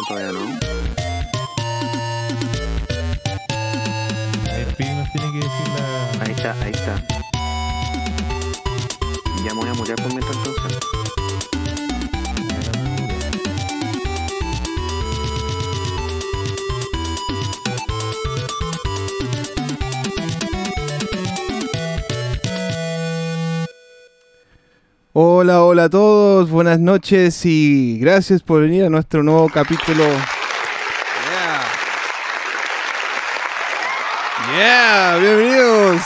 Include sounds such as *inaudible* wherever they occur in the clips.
¿O todavía no? El Piri nos tiene que decir la. Ahí está, ahí está. Ya me voy a morir por mientras entonces. Hola, hola a todos, buenas noches y gracias por venir a nuestro nuevo capítulo. Yeah. Yeah, bienvenidos.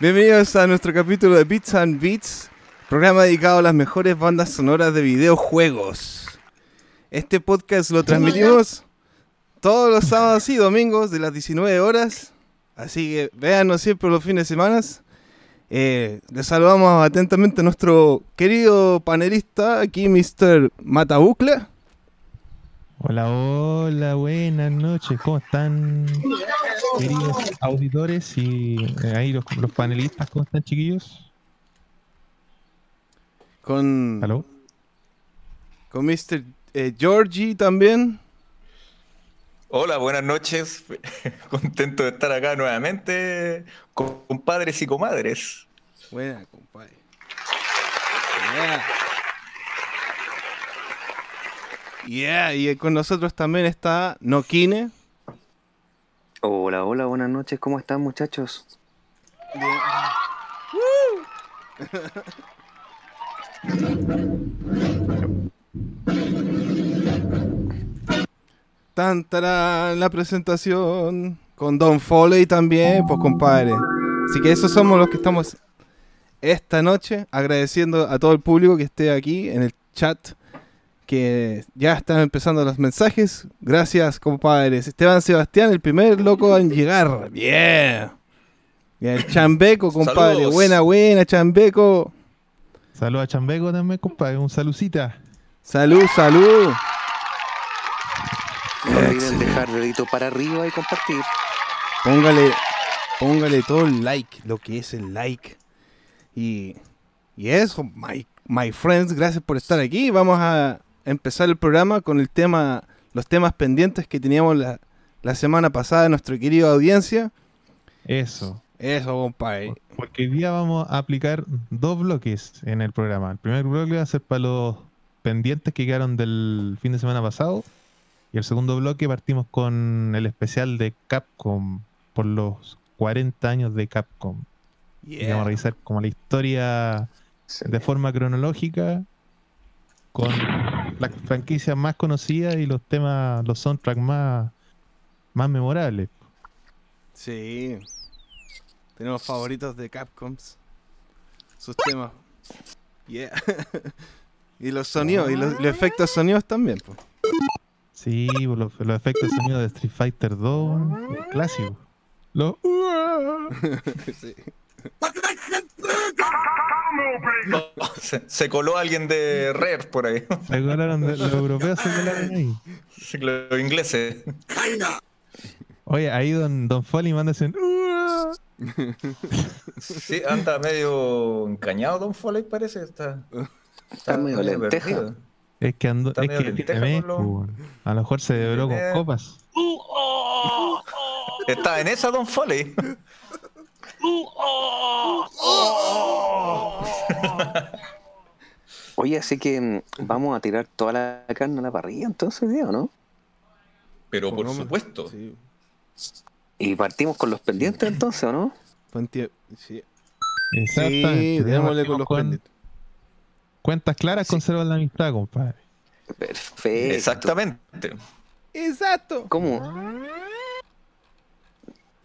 Bienvenidos a nuestro capítulo de Beats and Beats, programa dedicado a las mejores bandas sonoras de videojuegos. Este podcast lo transmitimos todos los sábados y domingos de las 19 horas, así que véanos siempre los fines de semana. Eh, le saludamos atentamente a nuestro querido panelista, aquí Mr. Matabucle. Hola, hola, buenas noches. ¿Cómo están, queridos auditores y eh, ahí los, los panelistas? ¿Cómo están, chiquillos? Con, ¿Aló? con Mr. eh, Georgie también. Hola, buenas noches. *laughs* Contento de estar acá nuevamente con compadres y comadres. Buena, compadre. Yeah. Yeah, y con nosotros también está Nokine. Hola, hola, buenas noches. ¿Cómo están, muchachos? Tan, tarán, la presentación. Con Don Foley también, pues compadre. Así que esos somos los que estamos esta noche agradeciendo a todo el público que esté aquí en el chat. Que ya están empezando los mensajes. Gracias, compadres. Esteban Sebastián, el primer loco en llegar. Bien. Bien, el Chambeco, compadre. Saludos. Buena, buena, Chambeco. Saludos a Chambeco también, compadre. Un salucita. Salud, salud. No olviden dejar dedito para arriba y compartir. Póngale, póngale todo el like, lo que es el like. Y, y eso, my, my friends, gracias por estar aquí. Vamos a empezar el programa con el tema, los temas pendientes que teníamos la, la semana pasada de nuestra querida audiencia. Eso. Eso, compadre. Porque hoy día vamos a aplicar dos bloques en el programa. El primer bloque va a ser para los pendientes que quedaron del fin de semana pasado. Y el segundo bloque partimos con el especial de Capcom por los 40 años de Capcom. Y Yeah. vamos a revisar como la historia de forma cronológica con las franquicias más conocidas y los temas, los soundtracks más, más memorables. Sí. Tenemos favoritos de Capcoms. Sus temas. Yeah. *laughs* y los sonidos, y los, los efectos sonidos también. pues. Sí, los, los efectos de sonido de Street Fighter 2, el clásico. Los *laughs* Sí. Se, se coló alguien de Rare por ahí. se colaron de- los europeos se colaron ahí. Los ingleses. Oye, ahí Don, Don Foley manda ese Sí, anda medio encañado Don Foley, parece. Está, Está medio lenteja. perdido. Es que andó, Está es medio que tiene lo-. A lo mejor se devoró con copas. Está en esa Don Foley. Oye, así que mm, vamos a tirar toda la carne a la parrilla entonces, ¿sí ¿o no? Pero por No, supuesto. Sí. Y partimos con los pendientes entonces, ¿o no? Sí. Exactamente. Sí, démosle con los con pendientes. Cuentas claras conservan la amistad, compadre. Perfecto. Exactamente. Exacto. ¿Cómo?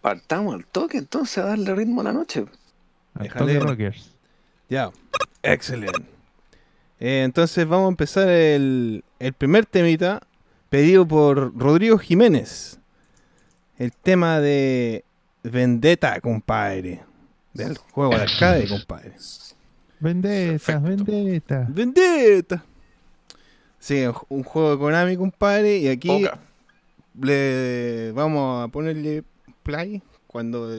Partamos al toque entonces a darle ritmo a la noche. Al toque rockers. Ya. Excelente. Eh, entonces vamos a empezar el, el primer temita pedido por Rodrigo Jiménez. El tema de Vendetta, compadre. Del juego de arcade, compadre. Vendetta, vendetta. Vendetta. Sí, un juego de Konami, compadre. Y aquí le vamos a ponerle Play cuando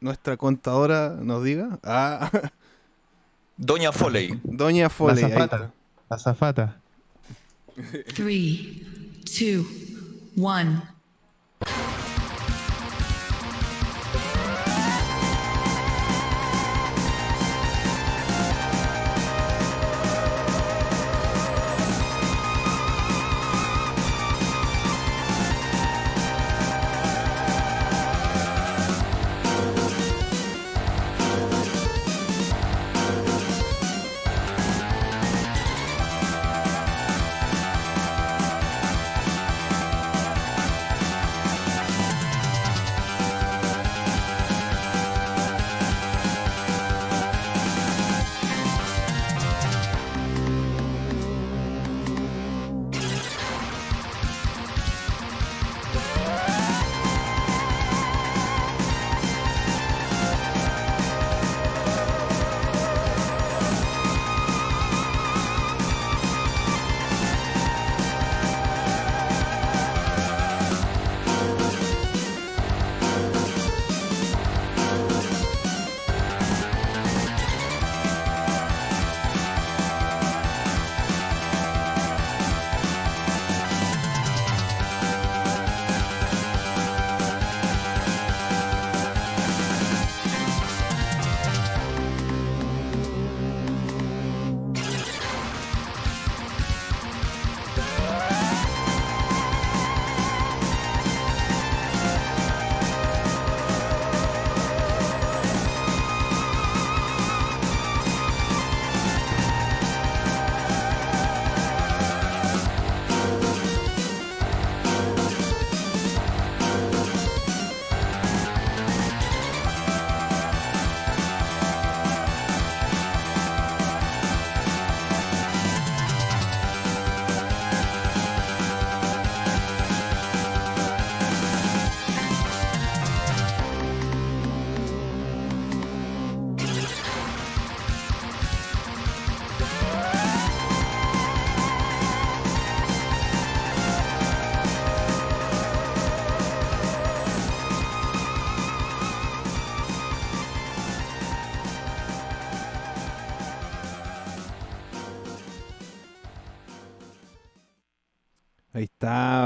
nuestra contadora nos diga. Ah. *laughs* Doña Foley. Doña Foley. La zafata. La zafata. 3,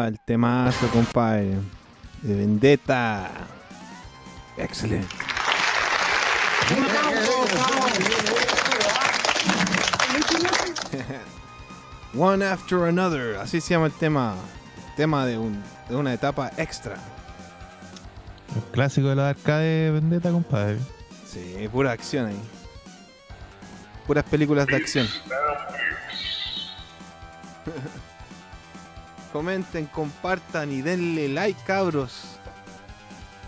el temazo, compadre. De Vendetta. Excelente. *laughs* One After Another, así se llama el tema. Tema de, un, de una etapa extra. El clásico de la arcade Vendetta, compadre. Sí, pura acción ahí. Puras películas de acción. Comenten, compartan y denle like, cabros.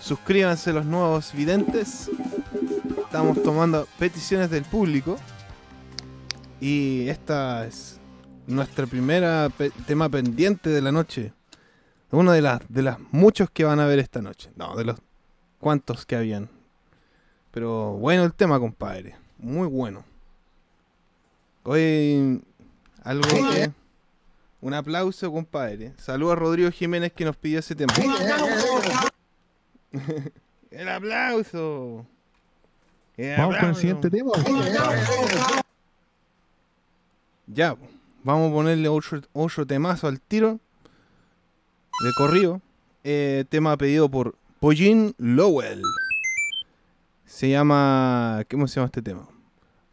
Suscríbanse los nuevos videntes. Estamos tomando peticiones del público. Y esta es nuestra primera pe- tema pendiente de la noche. Uno de las de las muchos que van a ver esta noche. No, de los cuantos que habían. Pero bueno el tema, compadre. Muy bueno. Hoy algo que... Un aplauso, compadre. Saludos a Rodrigo Jiménez que nos pidió ese tema. el aplauso. El Vamos con el siguiente tema. Ya, vamos a ponerle otro, otro temazo al tiro. De corrido. Eh, tema pedido por Pollin Lowell. Se llama. ¿Cómo se llama este tema?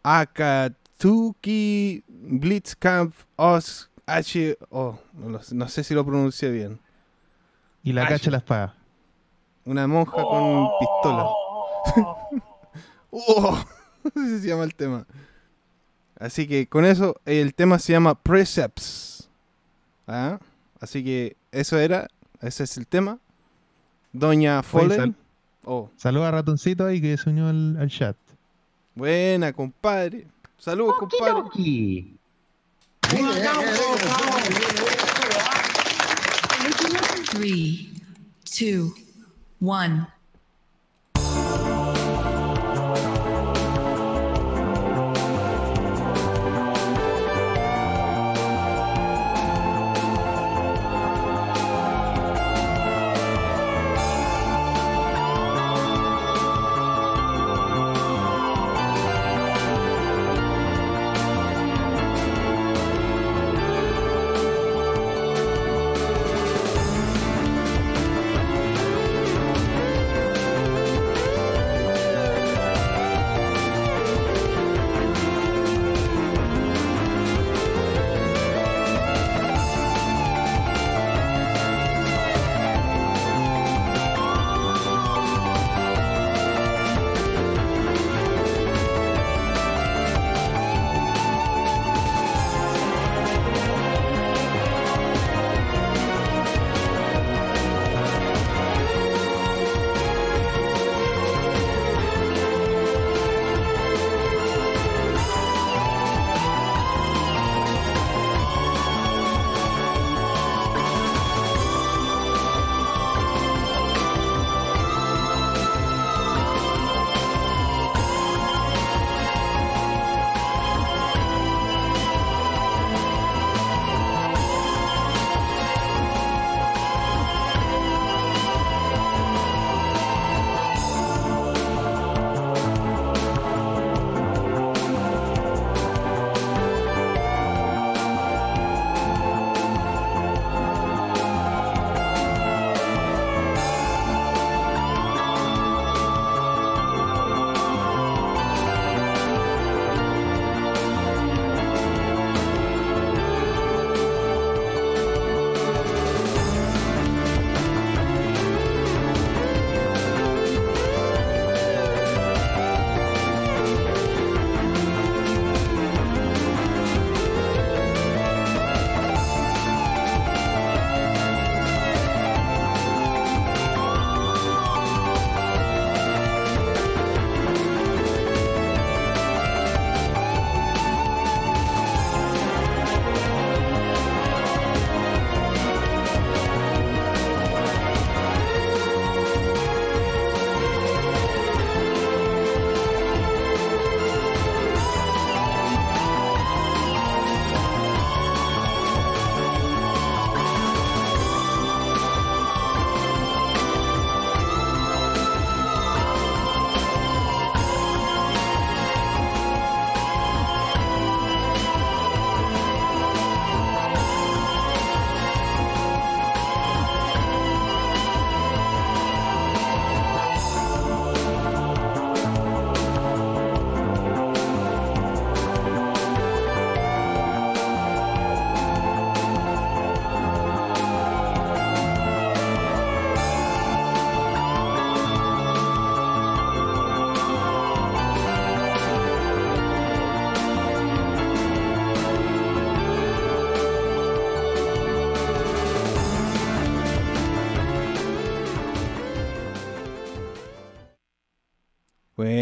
Akatsuki Blitzkampf Os H. Oh, no, no sé si lo pronuncié bien. Y la Ay, cacha la espada. Una monja con pistola. *laughs* oh, *laughs* así se llama el tema. Así que con eso el tema se llama Precepts. ¿Ah? Así que eso era, ese es el tema. Doña Fallen. sal- Oh, Saluda a Ratoncito ahí que se unió al, al chat. buena, compadre. Saludos, compadre. Three, two, one.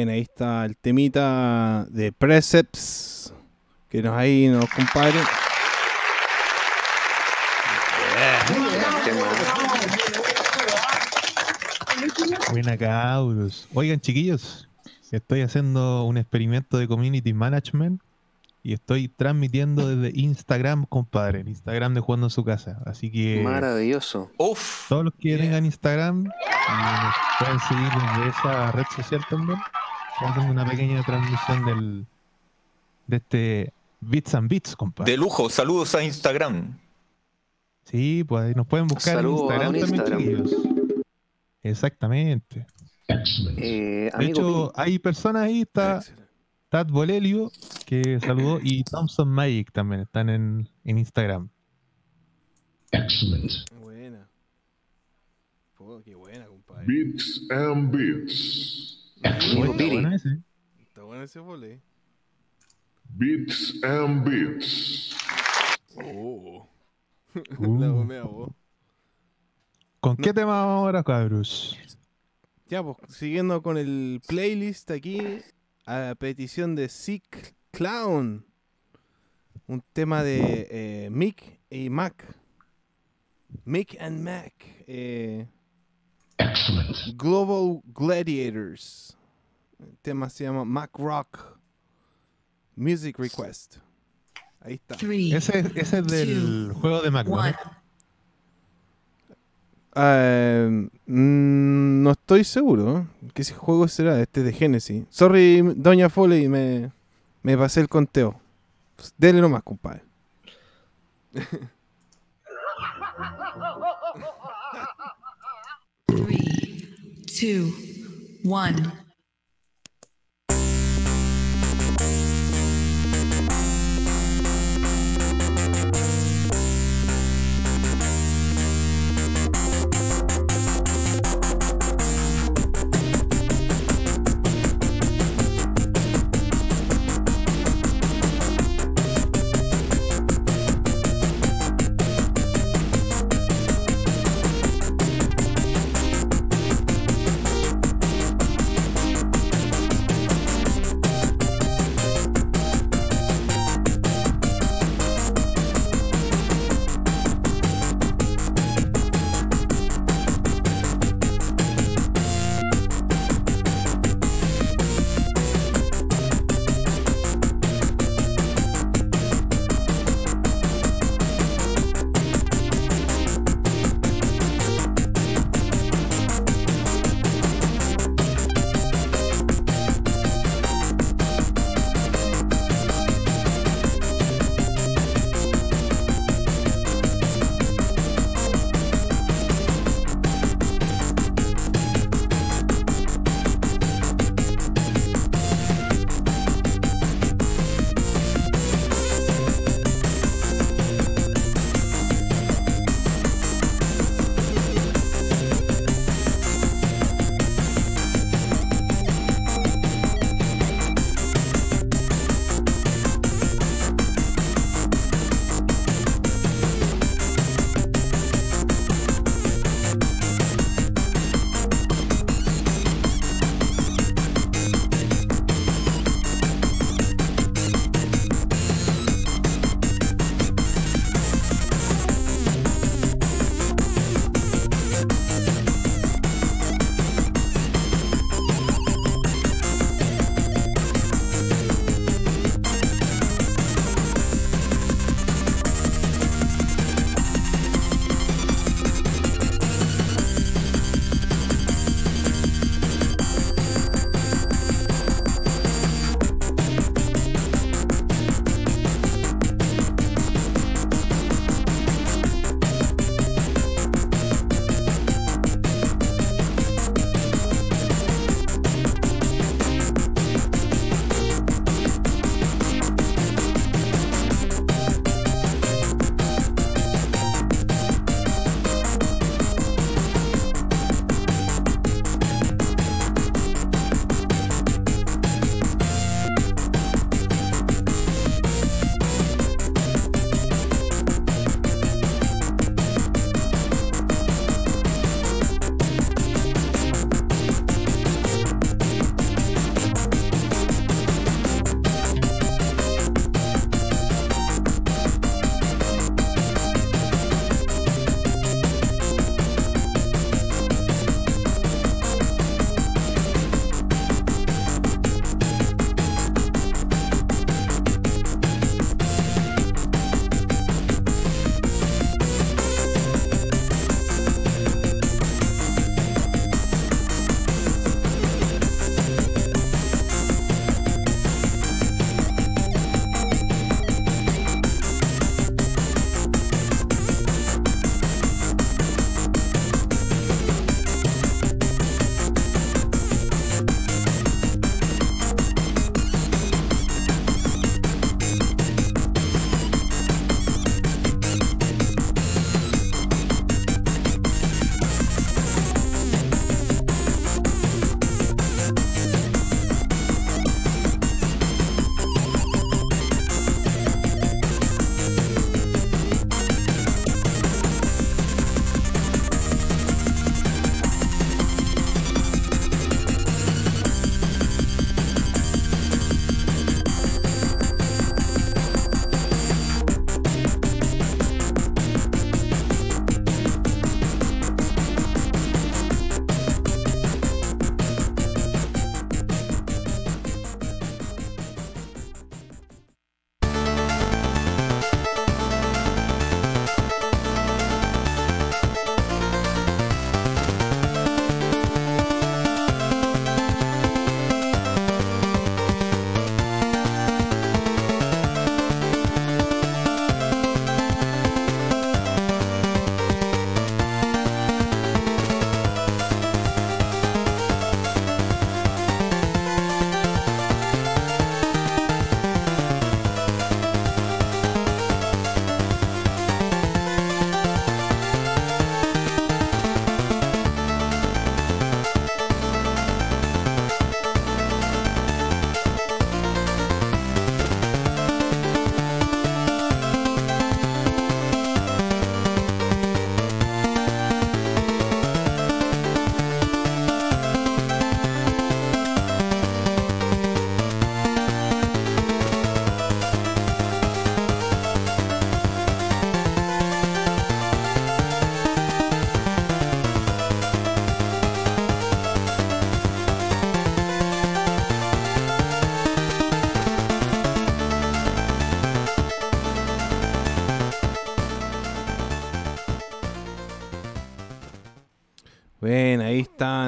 Bueno, ahí está el temita de Precepts. Que nos ahí nos compadre. Buena cabros. Oigan, chiquillos, estoy haciendo un experimento de community management y estoy transmitiendo desde Instagram, compadre. Instagram de jugando en su casa. Así que Maravilloso. Uf. todos los que tengan Instagram pueden seguir desde esa red social también. Estamos haciendo una pequeña transmisión del de este Bits and Bits, compadre. De lujo. Saludos a Instagram. Sí, pues ahí nos pueden buscar Saludos a en Instagram también, Instagram. Exactamente. Eh, De hecho, hay personas ahí, está. Tad Bolelio, que saludó, y Thompson Magic también están en, en Instagram. Buena. Oh, qué buena, compadre. Bits and Bits. Está Piri. bueno ese. Está bueno ese vole. Bits and Bits. Oh. *laughs* Uh. La gomea, vos. ¿Con qué tema vamos ahora, cabros? Ya, pues, siguiendo con el playlist aquí, a petición de Sick Clown. Un tema de eh, Mick y Mac. Mick and Mac. eh, Global Gladiators. El tema se llama Mac Rock. Music Request. Ahí está. Three, Ese, ese es del juego de Mac, ¿no? one. Ah, mm, no estoy seguro. ¿eh? ¿Qué ese juego será? Este de Genesis. Sorry, Doña Foley, me, me pasé el conteo. Pues, Dele nomás, compadre. *laughs* Three, two, one.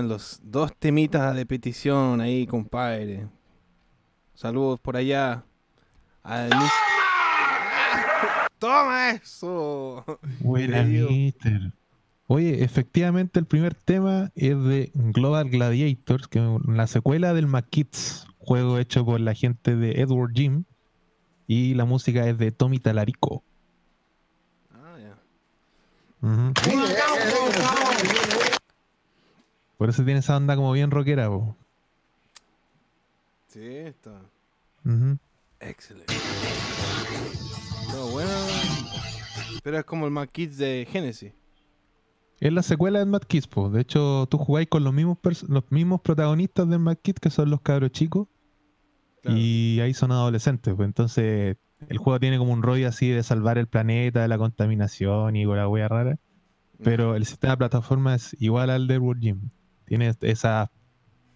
Están los dos temitas de petición ahí, compadre. Saludos por allá. Al mi- ¡Toma eso! Buena, mister. Oye, efectivamente el primer tema es de Global Gladiators, que es la secuela del McKids, juego hecho por la gente de Edward Jim. Y la música es de Tommy Talarico. Ah, ya. Ujú. Por eso tiene esa onda como bien rockera, po. Sí, está. Ujú. Excelente. Todo bueno. Pero es como el Mac Kids de Genesis. Es la secuela del Mad Kids, po. De hecho, tú jugáis con los mismos, los mismos protagonistas del Mad Kids, que son los cabros chicos. Claro. Y ahí son adolescentes, pues entonces el juego tiene como un rollo así de salvar el planeta de la contaminación y con la wea rara. Pero el sistema de plataforma es igual al de World Gym. Tiene esa,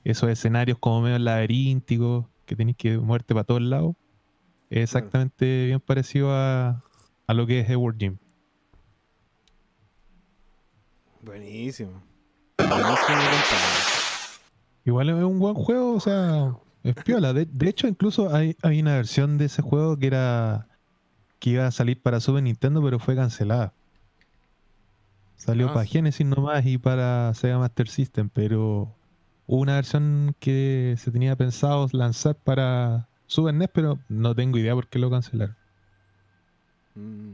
esos escenarios como medio laberínticos que tenéis que moverte para todos lados. Es exactamente bien parecido a, a lo que es Edward Gym. Buenísimo. Buenísimo. Igual es un buen juego, o sea, es piola. De, de hecho, incluso hay, hay una versión de ese juego que era que iba a salir para Super Nintendo, pero fue cancelada. Salió Ah, para. Genesis nomás y para Sega Master System, pero hubo una versión que se tenía pensado lanzar para Super NES, pero no tengo idea por qué lo cancelaron. Mm.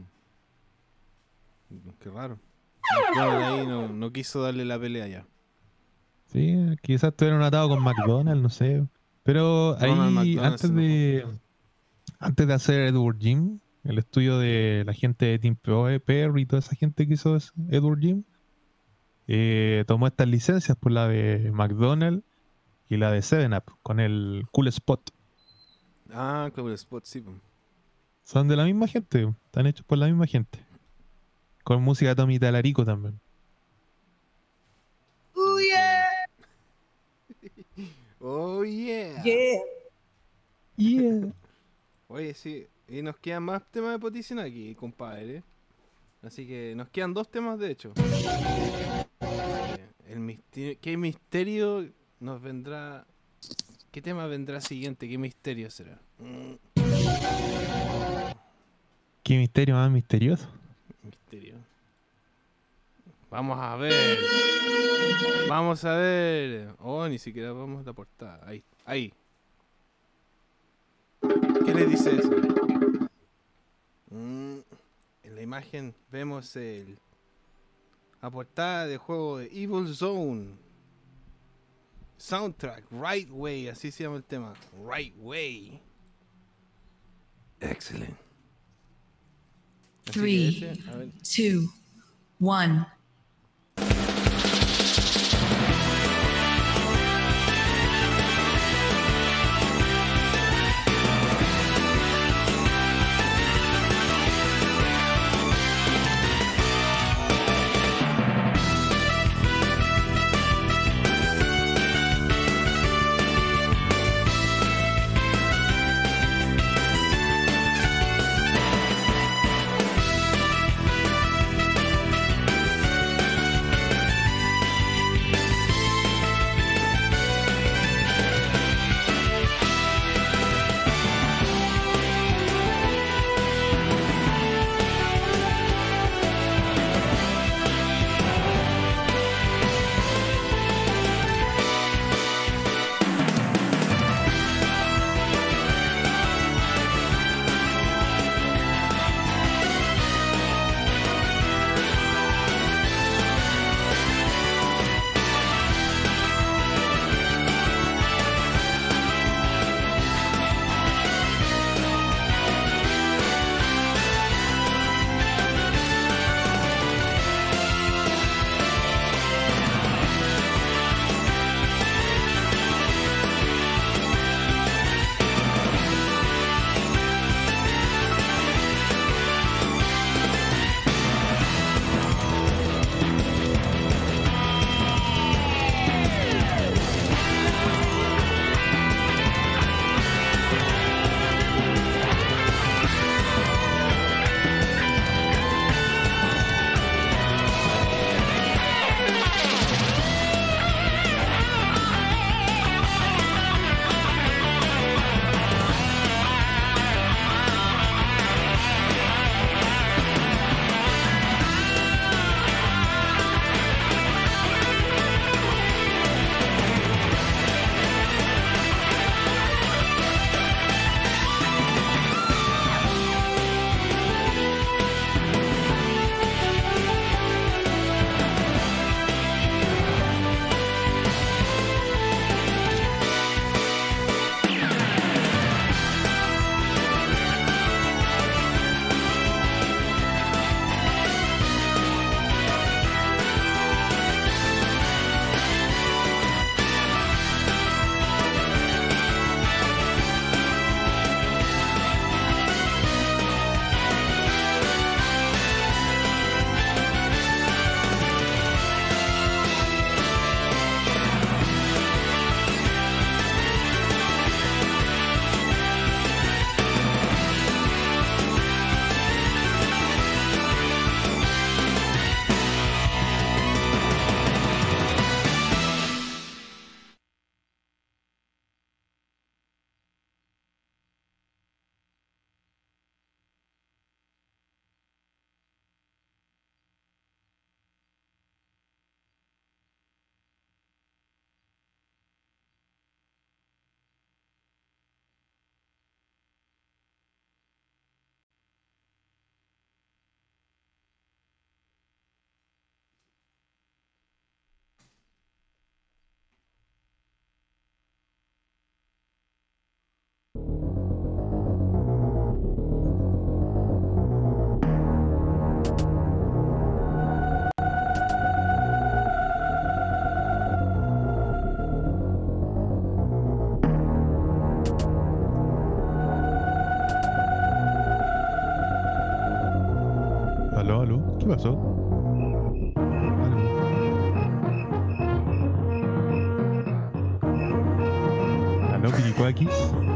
Qué raro. Ahí no, no quiso darle la pelea ya. Sí, quizás estuvieron atados con McDonald's, no sé. Pero ahí, antes de, antes de hacer Edward Jim, el estudio de la gente de Team Perry y toda esa gente que hizo Edward Jim, eh, tomó estas licencias por la de McDonald's y la de 7-Up con el Cool Spot. Ah, Club Spot, sí. Son de la misma gente, están hechos por la misma gente. Con música de Tommy Talarico también. Oh, yeah. *laughs* Yeah. Oye, sí. Y nos quedan más temas de petición aquí, compadre. Así que nos quedan dos temas, de hecho. Eh, El misterio, ¿Qué misterio nos vendrá? ¿Qué tema vendrá siguiente? ¿Qué misterio será? Qué misterio más misterioso. misterio. Vamos a ver. Vamos a ver. Oh, ni siquiera vamos a la portada. Ahí, ahí. ¿Qué le dices? Mm, en la imagen vemos el, la portada juego de Evil Zone. Soundtrack, Right Way, así se llama el tema. Right Way. Excelente. 3, 2, 1. Aló. ¿Qué pasó? Aló. Aló, Piricuakis. Aló. Parece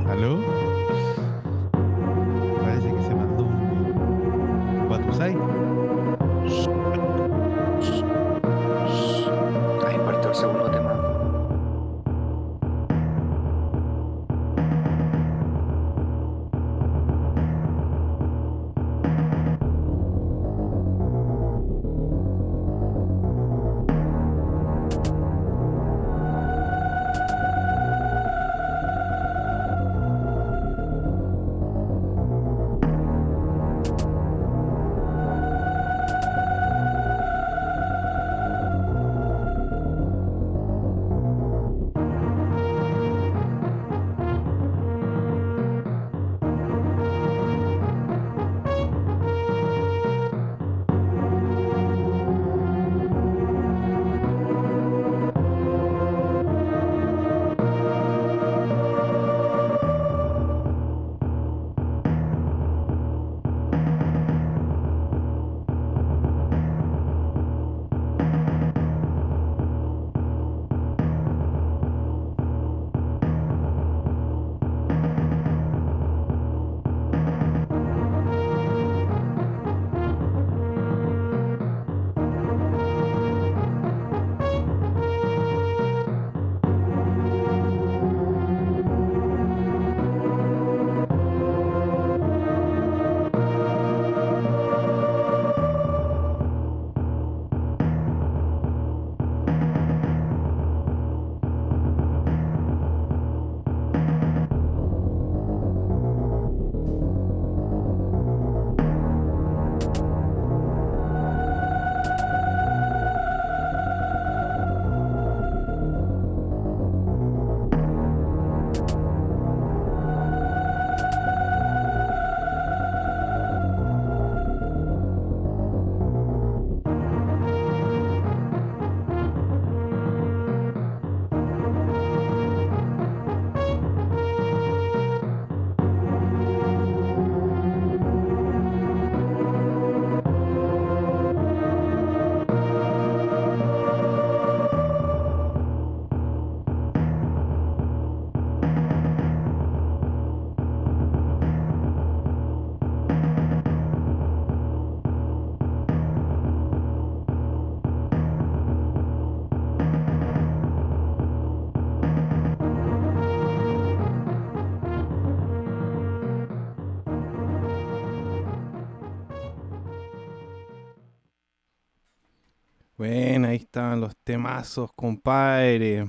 Están los temazos, compadre. *laughs*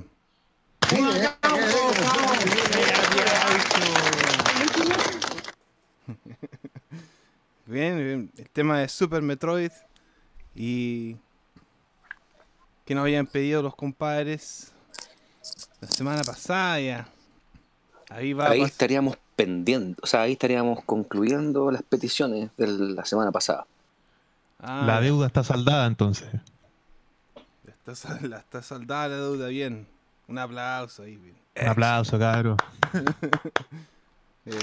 Bien, bien, el tema de Super Metroid y que nos habían pedido los compadres la semana pasada ya. Ahí va estaríamos pendientes, o sea, ahí estaríamos concluyendo las peticiones de la semana pasada. Ah, La deuda está saldada entonces. Está, sal- la- está saldada la deuda, bien. Un aplauso ahí, bien. Un aplauso, cabrón. *laughs* Eh,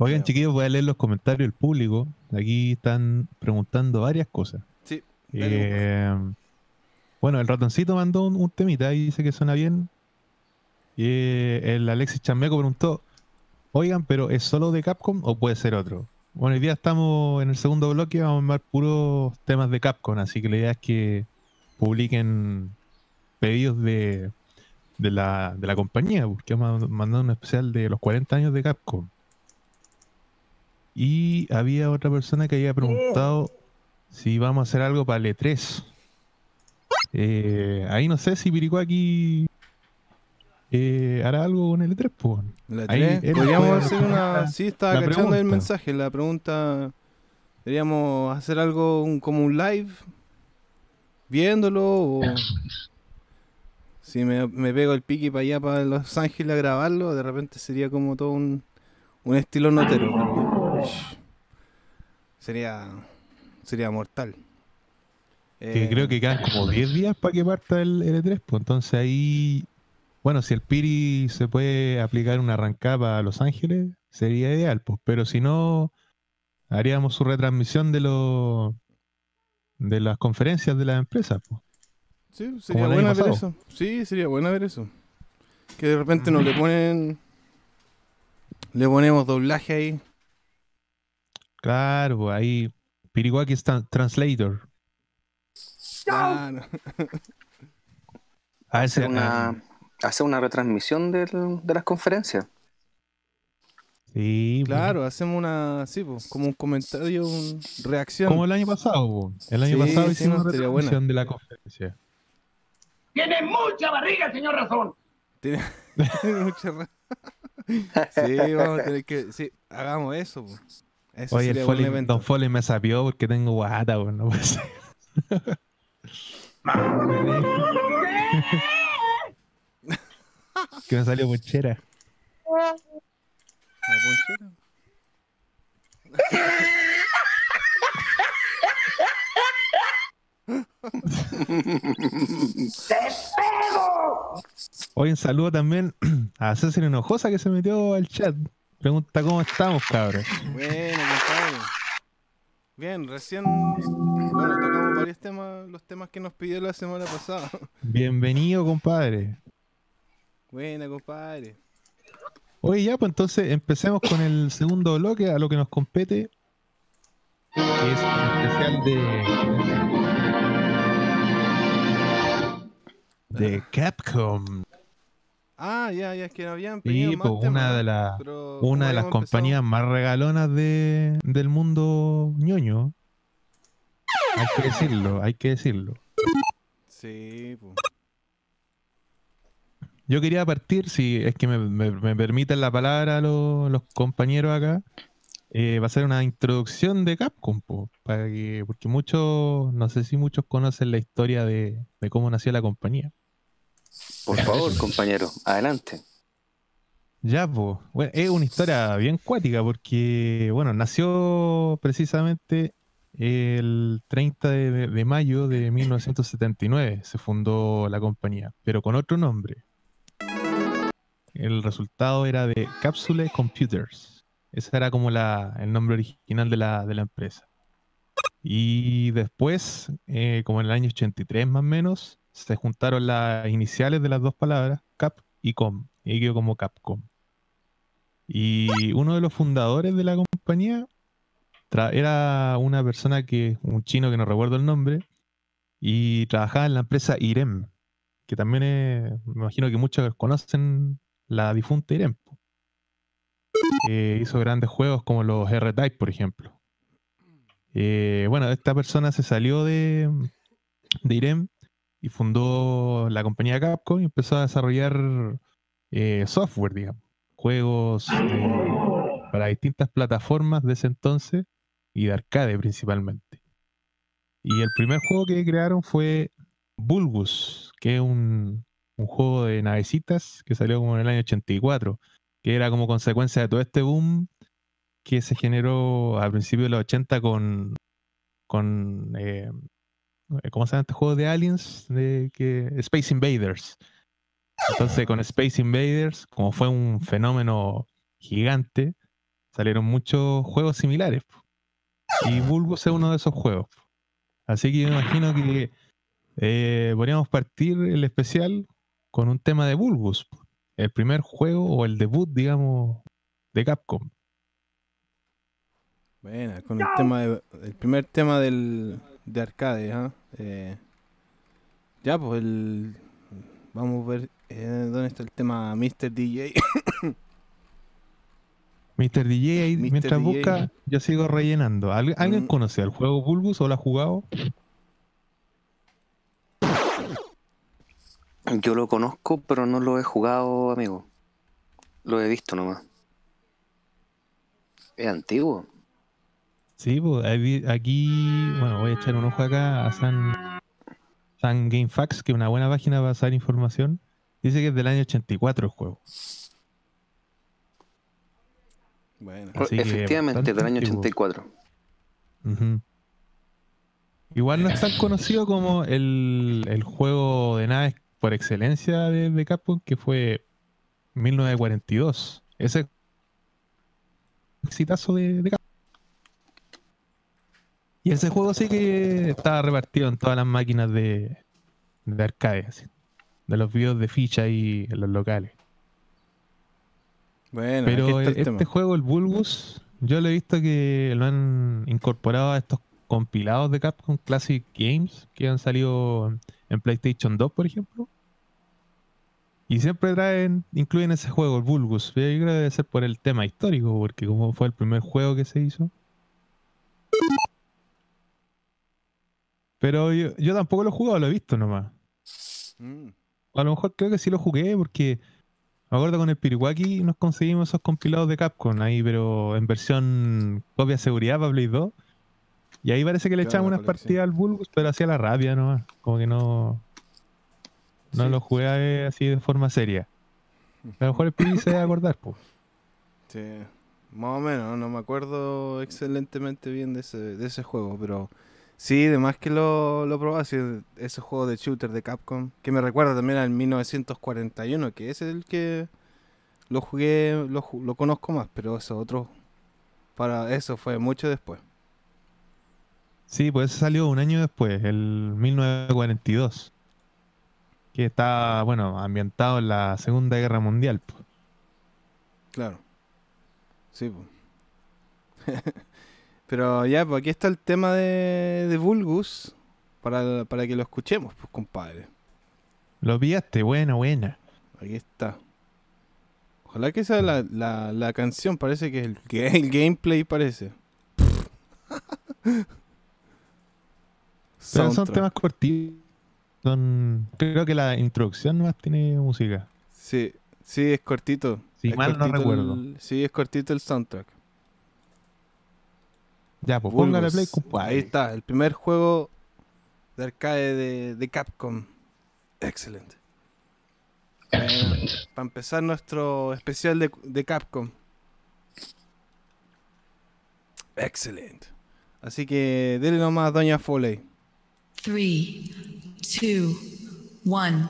Oigan, chiquillos, voy a leer los comentarios del público. Aquí están preguntando varias cosas. sí, Eh, bueno, el ratoncito mandó un, un temita y dice que suena bien. Y eh, el Alexis Chameco preguntó, oigan, pero ¿es solo de Capcom o puede ser otro? Bueno, hoy día estamos en el segundo bloque, vamos a armar puros temas de Capcom, así que la idea es que publiquen pedidos de, de, la, de la compañía, porque vamos a mandar un especial de los 40 años de Capcom. Y había otra persona que había preguntado si vamos a hacer algo para el E3. Eh, ahí no sé si Piricuaki eh, hará algo con el E3, pues. La Ahí, tres, él podríamos puede hacer una. Sí, estaba la cachando el pregunta. mensaje. La pregunta. Deberíamos hacer algo un- como un live. Viéndolo. O. Si me, me pego el piqui para allá, para Los Ángeles a grabarlo, de repente sería como todo un, un estilo notero. pero, sería. Sería mortal. Que Eh, creo que quedan como 10 días para que parta el, el E3, pues entonces ahí. Bueno, si el Piri se puede aplicar una arrancada a Los Ángeles, sería ideal, pues. Pero si no, haríamos su retransmisión de los de las conferencias de las empresas. pues. Sí, sería buena ver eso. Sí, sería buena ver eso. Que de repente nos le ponen. Le ponemos doblaje ahí. Claro, pues ahí Piriwaki es tran- Translator. Ah, no. A ese- una, hacer una retransmisión del- de las conferencias. Sí, pues. Claro, hacemos una. Sí, pues, como un comentario, un reacción. Como el año pasado, po. el año Sí, pasado sí, hicimos una estaría buena. retransmisión de la conferencia. Tiene mucha barriga, señor Razón. Tiene *laughs* mucha ra- *laughs* Sí, vamos a tener que. Sí, hagamos eso. po. Eso Oye, el Foley. Don Foley me sapió porque tengo guata, po, no puede ser. *laughs* que me salió puchera. ¿La ponchera? Hoy un saludo también *clears throat* a César Hinojosa que se metió al chat. Pregunta cómo estamos, cabros. Bueno, compadre. Bien, recién. Bueno, tocamos varios temas, los temas que nos pidió la semana pasada. Bienvenido, compadre. Buena, compadre. Oye, ya, pues entonces empecemos con el segundo bloque, a lo que nos compete. Que es el especial de. de Capcom. Ah, ya, ya, es que habían Sí, pedido más pues una de, las Pero una de las compañías más regalonas de, del mundo ñoño. Hay que decirlo, hay que decirlo. Sí, pues. Yo quería partir, si es que me, me- me permiten la palabra los, los compañeros acá, eh, va a ser una introducción de Capcom, po, para que, porque muchos, no sé si muchos conocen la historia de, de cómo nació la compañía. Por favor, compañero, adelante. Ya, pues, bueno, es una historia bien cuática porque, bueno, nació precisamente el 30 de, de mayo de 1979, se fundó la compañía, pero con otro nombre. El resultado era de Capsule Computers. Ese era como la, el nombre original de la, de la empresa. Y después, eh, como en el año 83 más o menos, se juntaron las iniciales de las dos palabras, Cap y Com, y quedó como Capcom. Y uno de los fundadores de la compañía era una persona que, un chino que no recuerdo el nombre, y trabajaba en la empresa Irem, que también es, me imagino que muchos conocen la difunta Irem. hizo grandes juegos como los R-Type, por ejemplo. Eh, bueno, esta persona se salió de, de Irem y fundó la compañía Capcom y empezó a desarrollar eh, software, digamos, juegos eh, para distintas plataformas de ese entonces y de arcade principalmente. Y el primer juego que crearon fue Bulbus, que es un, un juego de navecitas que salió como en el año 84, que era como consecuencia de todo este boom que se generó a principios de los 80 con, con eh, ¿cómo se llama este juego de aliens? De que, Space Invaders. Entonces con Space Invaders, como fue un fenómeno gigante, salieron muchos juegos similares. Y Bulbus es uno de esos juegos. Así que yo imagino que eh, podríamos partir el especial con un tema de Bulbus. El primer juego o el debut, digamos, de Capcom. Bueno, con el tema de- el primer tema del de arcade, ¿ah? Eh, ya, pues el vamos a ver eh, dónde está el tema Mr. DJ. Mr. DJ, ahí, Mr. mientras DJ. busca, yo sigo rellenando. ¿Al- ¿Alguien Mm. conoce el juego Bulbus o lo ha jugado? Yo lo conozco, pero no lo he jugado, amigo. Lo he visto nomás. Es antiguo. Sí, pues aquí, bueno, voy a echar un ojo acá a San, San GameFAQs, que es una buena página para pasar información. Dice que es del año 84 el juego. bueno, Así Efectivamente, del año antiguo. 84. Ujú. Igual no es tan conocido como el, el juego de naves por excelencia de, de Capcom, que fue 1942. Ese exitazo de, de Capcom. Y ese juego sí que estaba repartido en todas las máquinas de, de arcade, así, de los videos de ficha y en los locales. Bueno, Pero el este tema. juego, el Bulbus, yo lo he visto que lo han incorporado a estos compilados de Capcom Classic Games que han salido en PlayStation 2, por ejemplo. Y siempre traen, incluyen ese juego, el Bulbus. Yo creo que debe ser por el tema histórico, porque como fue el primer juego que se hizo. Pero yo, yo tampoco lo he jugado, lo he visto nomás. Mm, A lo mejor creo que sí lo jugué porque me acuerdo con el Piriwaki nos conseguimos esos compilados de Capcom ahí, pero en versión copia de seguridad para Play 2. Y ahí parece que le Claro, la unas partidas al Bulbus, pero hacía la rabia nomás. Como que no. No Sí. lo jugué eh, así de forma seria. A lo mejor el Piri se debe acordar, pues. Sí, más o menos, no me acuerdo excelentemente bien de ese, de ese juego, pero sí, además que lo, lo probé, así, ese juego de shooter de Capcom, que me recuerda también al 1941, que es el que lo jugué, lo, lo conozco más, pero eso otro, para eso fue mucho después. Sí, pues salió un año después, el 1942. Que está, bueno, ambientado en la Segunda Guerra Mundial. pues. Claro. Sí, pues. *laughs* Pero ya, pues aquí está el tema de, de Vulgus, para, para que lo escuchemos, pues compadre. Lo pillaste, buena, buena. Aquí está. Ojalá que sea la, la, la canción, parece que el, que *laughs* el gameplay parece. *laughs* Pero son temas cortitos. Son, creo que la introducción nomás tiene música. Sí, sí, es cortito. Si Es mal no cortito recuerdo. el- sí, es cortito el soundtrack. Ya, pues póngale play, compadre. Ahí está, el primer juego de arcade de, de Capcom. Excelente. para empezar nuestro especial de, de Capcom. Excelente. Así que dele nomás, Doña Foley. Three, two, one.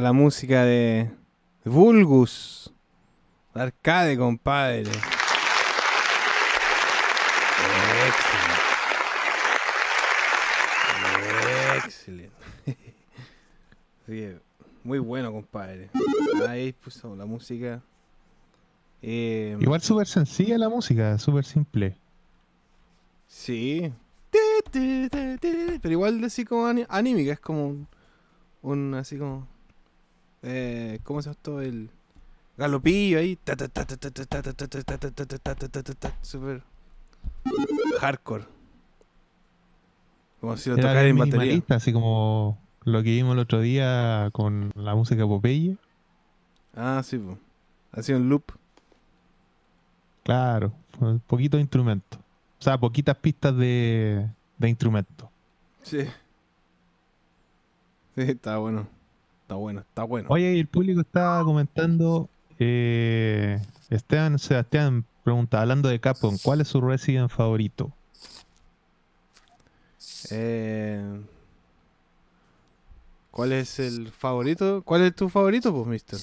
La música de Vulgus. Arcade, compadre. Excelente. Excelente. *laughs* Muy bueno, compadre. Ahí puso la música. Eh, Igual súper sencilla la música, súper simple. Sí. Pero igual así como anímica, es como un, un así como eh, ¿cómo se llama todo El galopillo ahí. Super hardcore. Como si lo tocara en batería. Así como lo que vimos el otro día con la música Popeye. Ah, sí, pues. Hacía un loop. Claro, poquitos instrumentos. O sea, poquitas pistas de, de instrumentos. Sí. Sí, está bueno. Está bueno, está bueno. Oye, y el público está comentando. Eh, Esteban Sebastián pregunta, hablando de Capcom, ¿cuál es su Resident favorito? Eh, ¿Cuál es el favorito? ¿Cuál es tu favorito, pues, mister?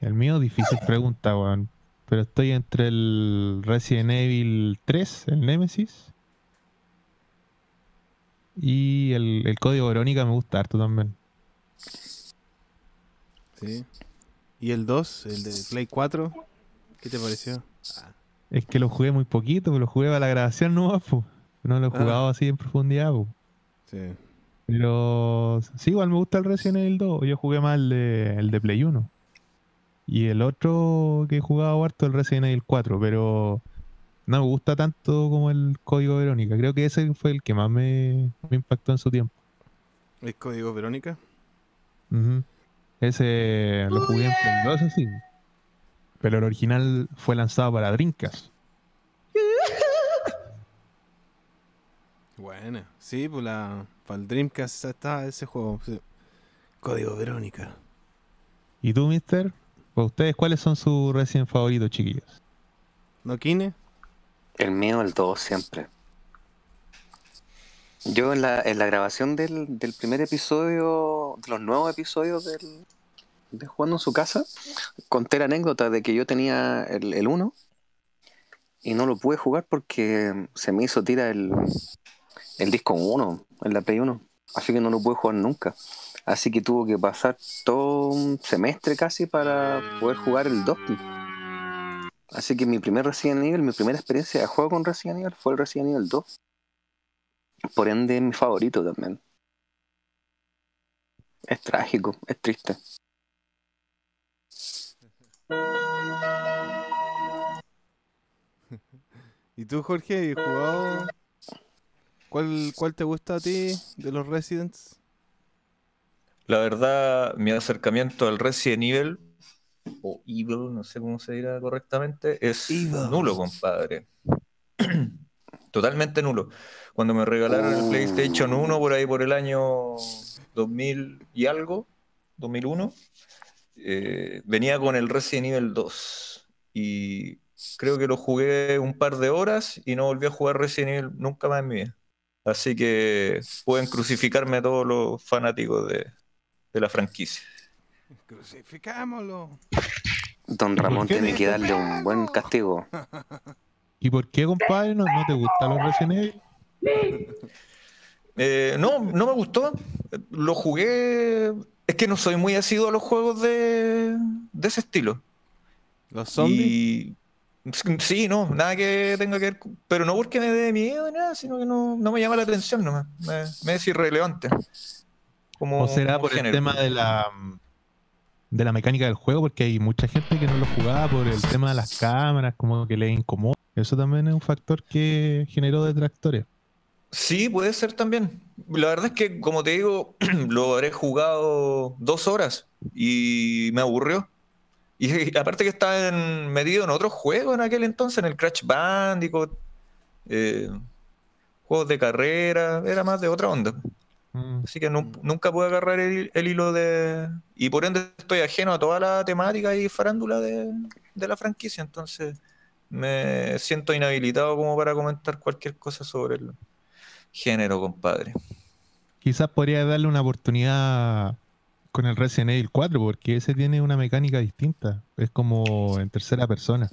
El mío, difícil pregunta, weón. Pero estoy entre el Resident Evil 3, el Nemesis. Y el, el código Verónica me gusta harto también. Sí. ¿Y el 2, el de Play 4? ¿Qué te pareció? Es que lo jugué muy poquito, pero lo jugué para la grabación no No lo he Ah. jugado así en profundidad, po. Sí. Pero sí, igual me gusta el Resident Evil 2. Yo jugué más el de, el de Play 1. Y el otro que he jugado harto, el Resident Evil 4. Pero no me gusta tanto como el Código Verónica. Creo que ese fue el que más me, me impactó en su tiempo. ¿El código Verónica? Ese lo jugué en Play 2, eso sí. Pero el original fue lanzado para Dreamcast. Bueno, sí, pues la, para el Dreamcast está ese juego. sí. Código Verónica. ¿Y tú, Mister? Pues ustedes, ¿cuáles son sus Resident favoritos, chiquillos? ¿No, Kine? El mío, el 2 siempre. Yo en la, en la grabación del, del primer episodio, de los nuevos episodios del, de Jugando en su casa, conté la anécdota de que yo tenía el, el 1 y no lo pude jugar porque se me hizo tira el, el disco 1 en la Play 1. Así que no lo pude jugar nunca. Así que tuvo que pasar todo un semestre casi para poder jugar el 2. Así que mi primer Resident Evil, mi primera experiencia de juego con Resident Evil fue el Resident Evil 2. Por ende, es mi favorito también. Es trágico, es triste. *laughs* ¿Y tú, Jorge, has jugado? ¿Cuál, ¿Cuál te gusta a ti de los Residents? La verdad, mi acercamiento al Resident Evil, o Evil, no sé cómo se dirá correctamente, es Evil. nulo, compadre. *clears throat* Totalmente nulo. Cuando me regalaron el. PlayStation 1 por ahí por el año 2000 y algo, 2001, eh, venía con el Resident Evil 2. Y creo que lo jugué un par de horas y no volví a jugar Resident Evil nunca más en mi vida. Así que pueden crucificarme a todos los fanáticos de, de la franquicia. Crucificámoslo. Don Ramón tiene que darle un buen castigo. *laughs* ¿Y por qué, compadre, no, no te gustan los Resident Evil? *laughs* Eh, no, no me gustó. Lo jugué. Es que no soy muy asiduo a los juegos de, de ese estilo. ¿Los zombies? Y sí, no, nada que tenga que ver. Pero no porque me dé miedo ni nada, sino que no, no me llama la atención nomás. Me, me es irrelevante. Como, ¿O será como por el tema de la de la mecánica del juego? Porque hay mucha gente que no lo jugaba por el tema de las cámaras, como que le incomoda. Eso también es un factor que generó detractores. Sí, puede ser también. La verdad es que, como te digo, *clears throat* lo habré jugado dos horas y me aburrió. Y *laughs* aparte que estaba en- metido en otros juegos en aquel entonces, en el Crash Bandicoot, eh, juegos de carrera, era más de otra onda. Mm. Así que nu- nunca pude agarrar el, el hilo de... Y por ende estoy ajeno a toda la temática y farándula de, de la franquicia, entonces me siento inhabilitado como para comentar cualquier cosa sobre el género, compadre. Quizás podría darle una oportunidad con el Resident Evil 4, porque ese tiene una mecánica distinta. Es como en tercera persona.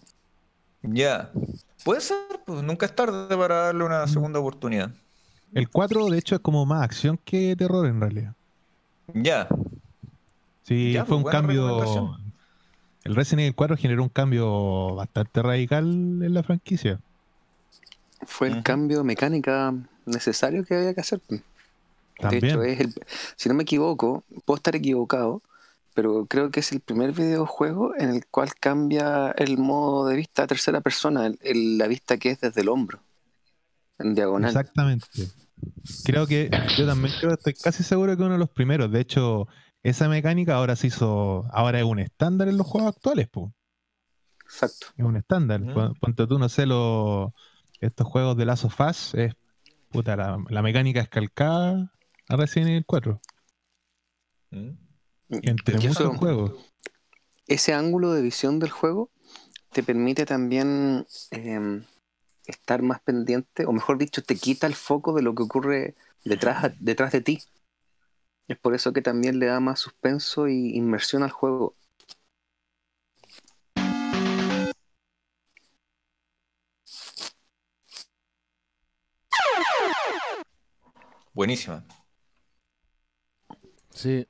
Ya, puede ser, pues nunca es tarde para darle una segunda oportunidad. El 4, de hecho, es como más acción que terror en realidad. Ya, Sí, Ya, fue pues, un cambio. El Resident Evil 4 generó un cambio bastante radical en la franquicia. Fue el cambio de mecánica necesario que había que hacer. De También. hecho, es el, si no me equivoco, puedo estar equivocado, pero creo que es el primer videojuego en el cual cambia el modo de vista a tercera persona, el- el- la vista que es desde el hombro, en diagonal. Exactamente. Creo que yo también creo, estoy casi seguro que uno de los primeros. De hecho, esa mecánica ahora se hizo, ahora es un estándar en los juegos actuales, po. Exacto. Es un estándar. Ponte tú, no sé, los estos juegos de Last of Us, es puta, la, la mecánica es calcada a Resident Evil 4. Mm. Entre muchos eso- juegos. ese ángulo de visión del juego te permite también em, estar más pendiente, o mejor dicho, te quita el foco de lo que ocurre detrás, detrás de ti. Es por eso que también le da más suspenso y inmersión al juego. Buenísima. Sí,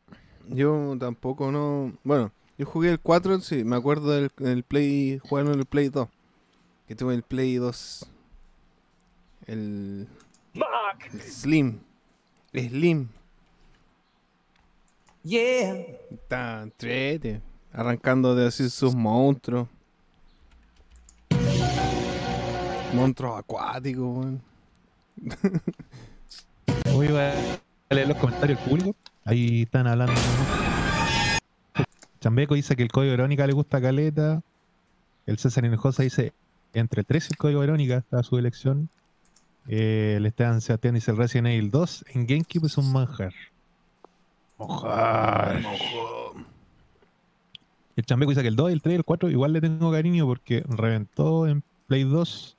yo tampoco no. Bueno, yo jugué el 4, sí, me acuerdo del el Play, jugaron en el Play 2. Que tuve el Play 2. El, el Slim. Slim. Yeah. Está entrete. Arrancando de así sus monstruos. Monstruos acuáticos, weón. *laughs* Voy a leer los comentarios públicos. Ahí están hablando. Chambeco dice que el código Verónica le gusta a Caleta. El César Hinojosa dice entre el 3 y el código Verónica está su elección. Eh, el Esteban Sebastián dice el Resident Evil 2 en GameCube es un manjar. Mojar. El Chambeco dice que el 2, el 3 y el 4 igual le tengo cariño porque reventó en Play 2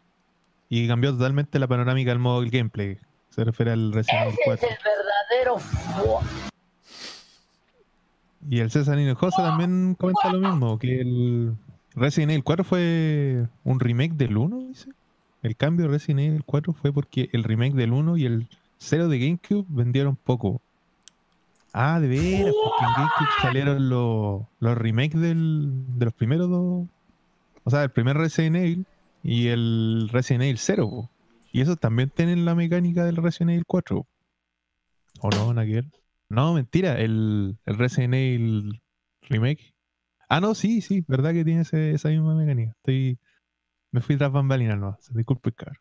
y cambió totalmente la panorámica del modo del gameplay. Se refiere al Resident Evil 4. verdadero fu- Y el César Hinojosa también comenta lo mismo, que el Resident Evil 4 fue un remake del 1, dice. El cambio de Resident Evil 4 fue porque el remake del 1 y el 0 de GameCube vendieron poco. Ah, de veras, porque en GameCube salieron los, los remakes del, de los primeros dos. O sea, el primer Resident Evil y el Resident Evil 0. Y esos también tienen la mecánica del Resident Evil 4. ¿O no, Naguer? No, mentira, el, el Resident Evil Remake. Ah, no, sí, sí, verdad que tiene esa misma mecánica. Estoy. Me fui tras bambalinas, no. Disculpe, cabrón.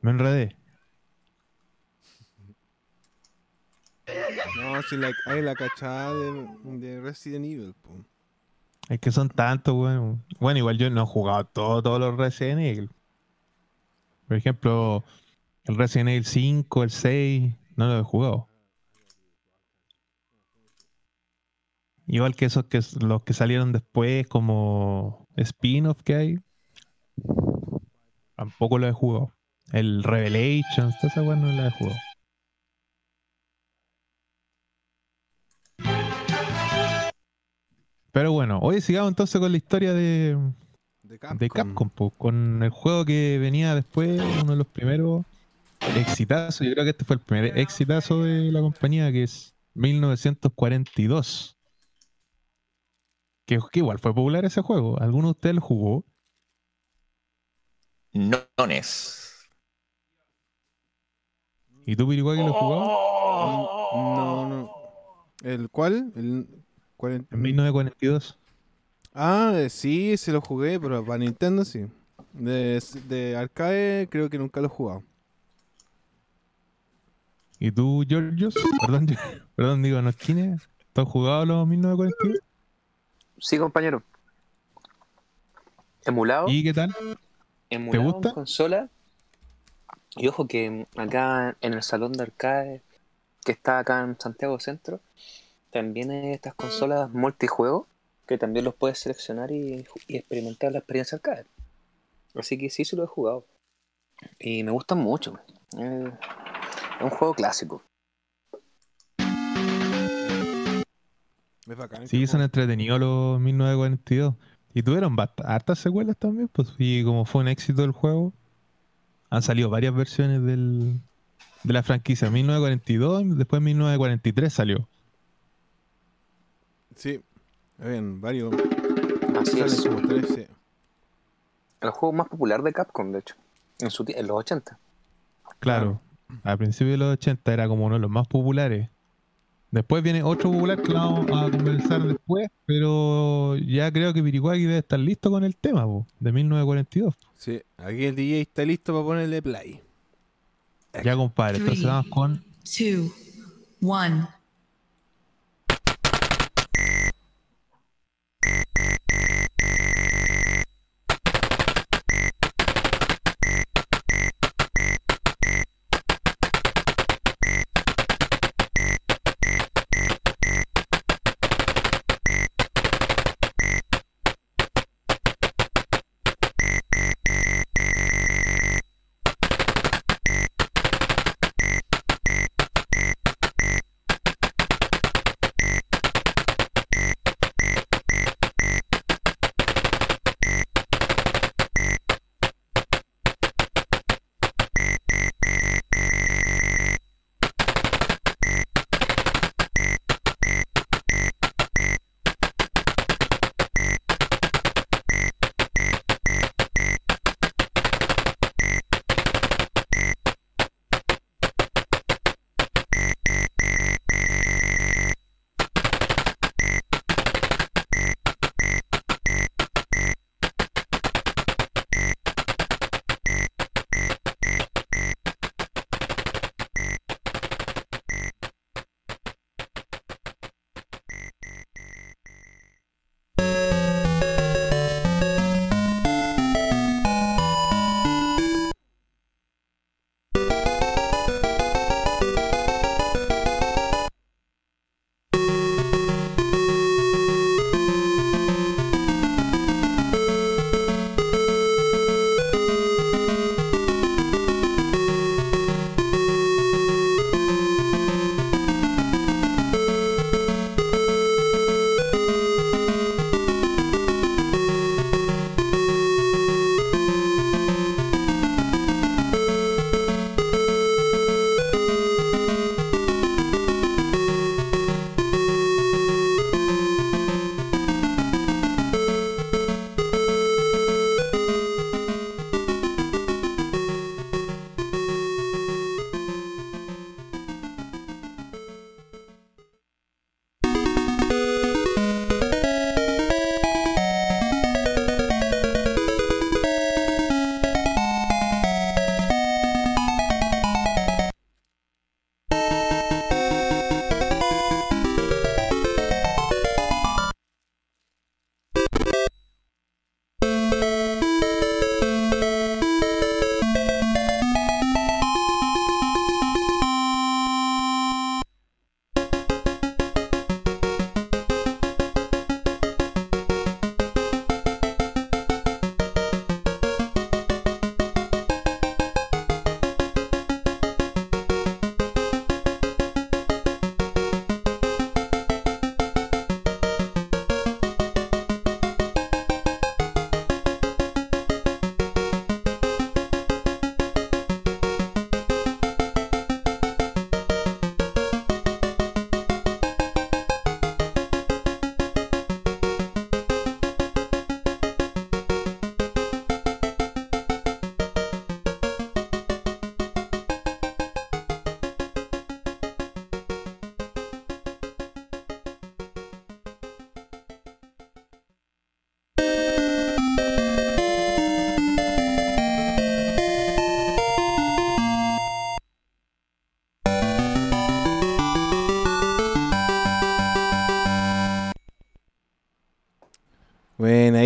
Me enredé. No, si la, hay la cachada de, de Resident Evil, po. Es que son tantos, bueno. Bueno, igual yo no he jugado todo- todos los Resident Evil. Por ejemplo, el Resident Evil 5, el 6, no lo he jugado. Igual que esos que los que salieron después, como spin-off que hay. Tampoco lo he jugado. El Revelations, esa weá no la he jugado. Pero bueno, hoy sigamos entonces con la historia de, De Capcom. de Capcom, po, con el juego que venía después, uno de los primeros exitazos. Yo creo que este fue el primer exitazo de la compañía, que es 1942. Que, que igual fue popular ese juego. ¿Alguno de ustedes lo jugó? Nones. ¿Y tú, Piriguá, que lo jugó? No, no. ¿El cuál? El 40... En 1942. Ah, eh, sí, se lo jugué, pero para Nintendo sí. De, de arcade creo que nunca lo he jugado. ¿Y tú, Georgios? Perdón, yo- *laughs* perdón, digo, ¿no quiénes? ¿Tú has jugado los 1942? Sí, compañero. Emulado. ¿Y qué tal? emulado en gusta? consola. Y ojo que acá en el salón de arcade que está acá en Santiago Centro, también hay estas consolas multijuegos que también los puedes seleccionar y, y experimentar la experiencia arcade. Así que sí, sí lo he jugado. Y me gustan mucho. Eh, es un juego clásico. Es bacán. Sí, ese son entretenidos los 1942. Y tuvieron hartas secuelas también, pues. Y como fue un éxito el juego, han salido varias versiones del, de la franquicia. 1942 y después 1943 salió. Sí, habían varios. Así es. Tres. El juego más popular de Capcom, de hecho, en, su en los 80. Claro, al principio de los 80 era como uno de los más populares. Después viene otro popular que vamos a conversar después, pero ya creo que Piricuaki debe estar listo con el tema, po, de 1942. Sí, aquí el DJ está listo para ponerle play. Ya, compadre, entonces vamos con. 2, 1.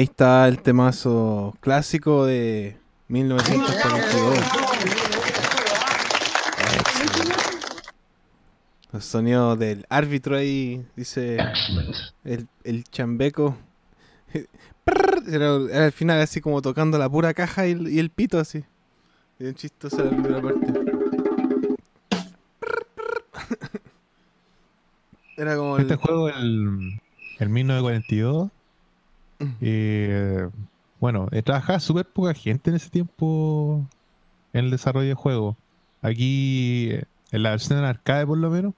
Ahí está el temazo clásico de 1942. Excelente. Los sonidos del árbitro ahí, dice el, el chambeco. *laughs* Era, era al final así como tocando la pura caja y el, y el pito así. Bien chistosa la primera parte. *laughs* Era como el... Este juego, el, el 1942, eh, bueno, trabajaba súper poca gente en ese tiempo en el desarrollo de juego. Aquí, eh, en la versión en arcade por lo menos,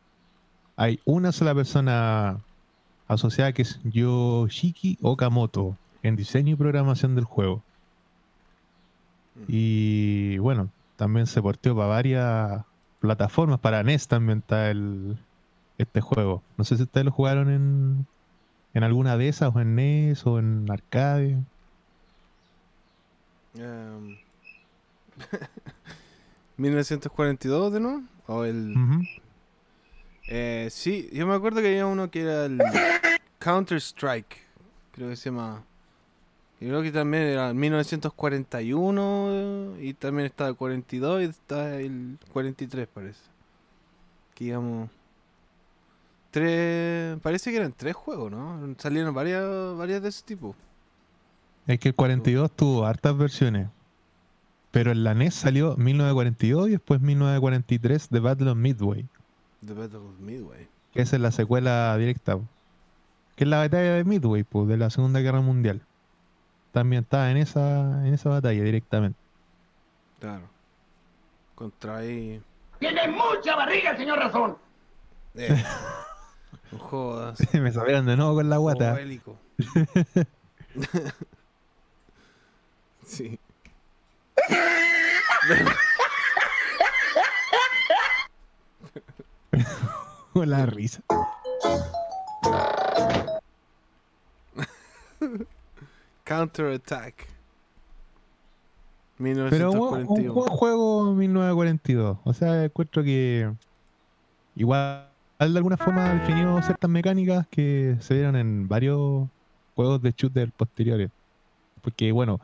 hay una sola persona asociada que es Yoshiki Okamoto en diseño y programación del juego. Y bueno, también se porteó para varias plataformas, para NES también está el, este juego. No sé si ustedes lo jugaron en, en alguna de esas, o en NES, o en arcade. Em, 1942 de nuevo o el eh, sí yo me acuerdo que había uno que era el Counter Strike creo que se llama yo creo que también era el 1941 y también está el 42 y está el 43 parece. Que digamos tres parece que eran tres juegos no salieron varias varias de ese tipo Es que el 42 tuvo hartas versiones. Pero en la NES salió 1942 y después 1943 The Battle of Midway, The Battle of Midway que esa es la secuela directa. Que es la batalla de Midway, pues, de la Segunda Guerra Mundial. También estaba en esa, en esa batalla directamente. claro contra ahí Tiene mucha barriga, señor Razón. eh, *laughs* no jodas *laughs* Me sabieron de nuevo con la guata. *laughs* Sí. *laughs* Con la risa. Counter Attack. Pero un, un 1941. buen juego 1942. O sea, encuentro que igual de alguna forma definió ciertas mecánicas que se vieron en varios juegos de shooter posteriores. Porque bueno,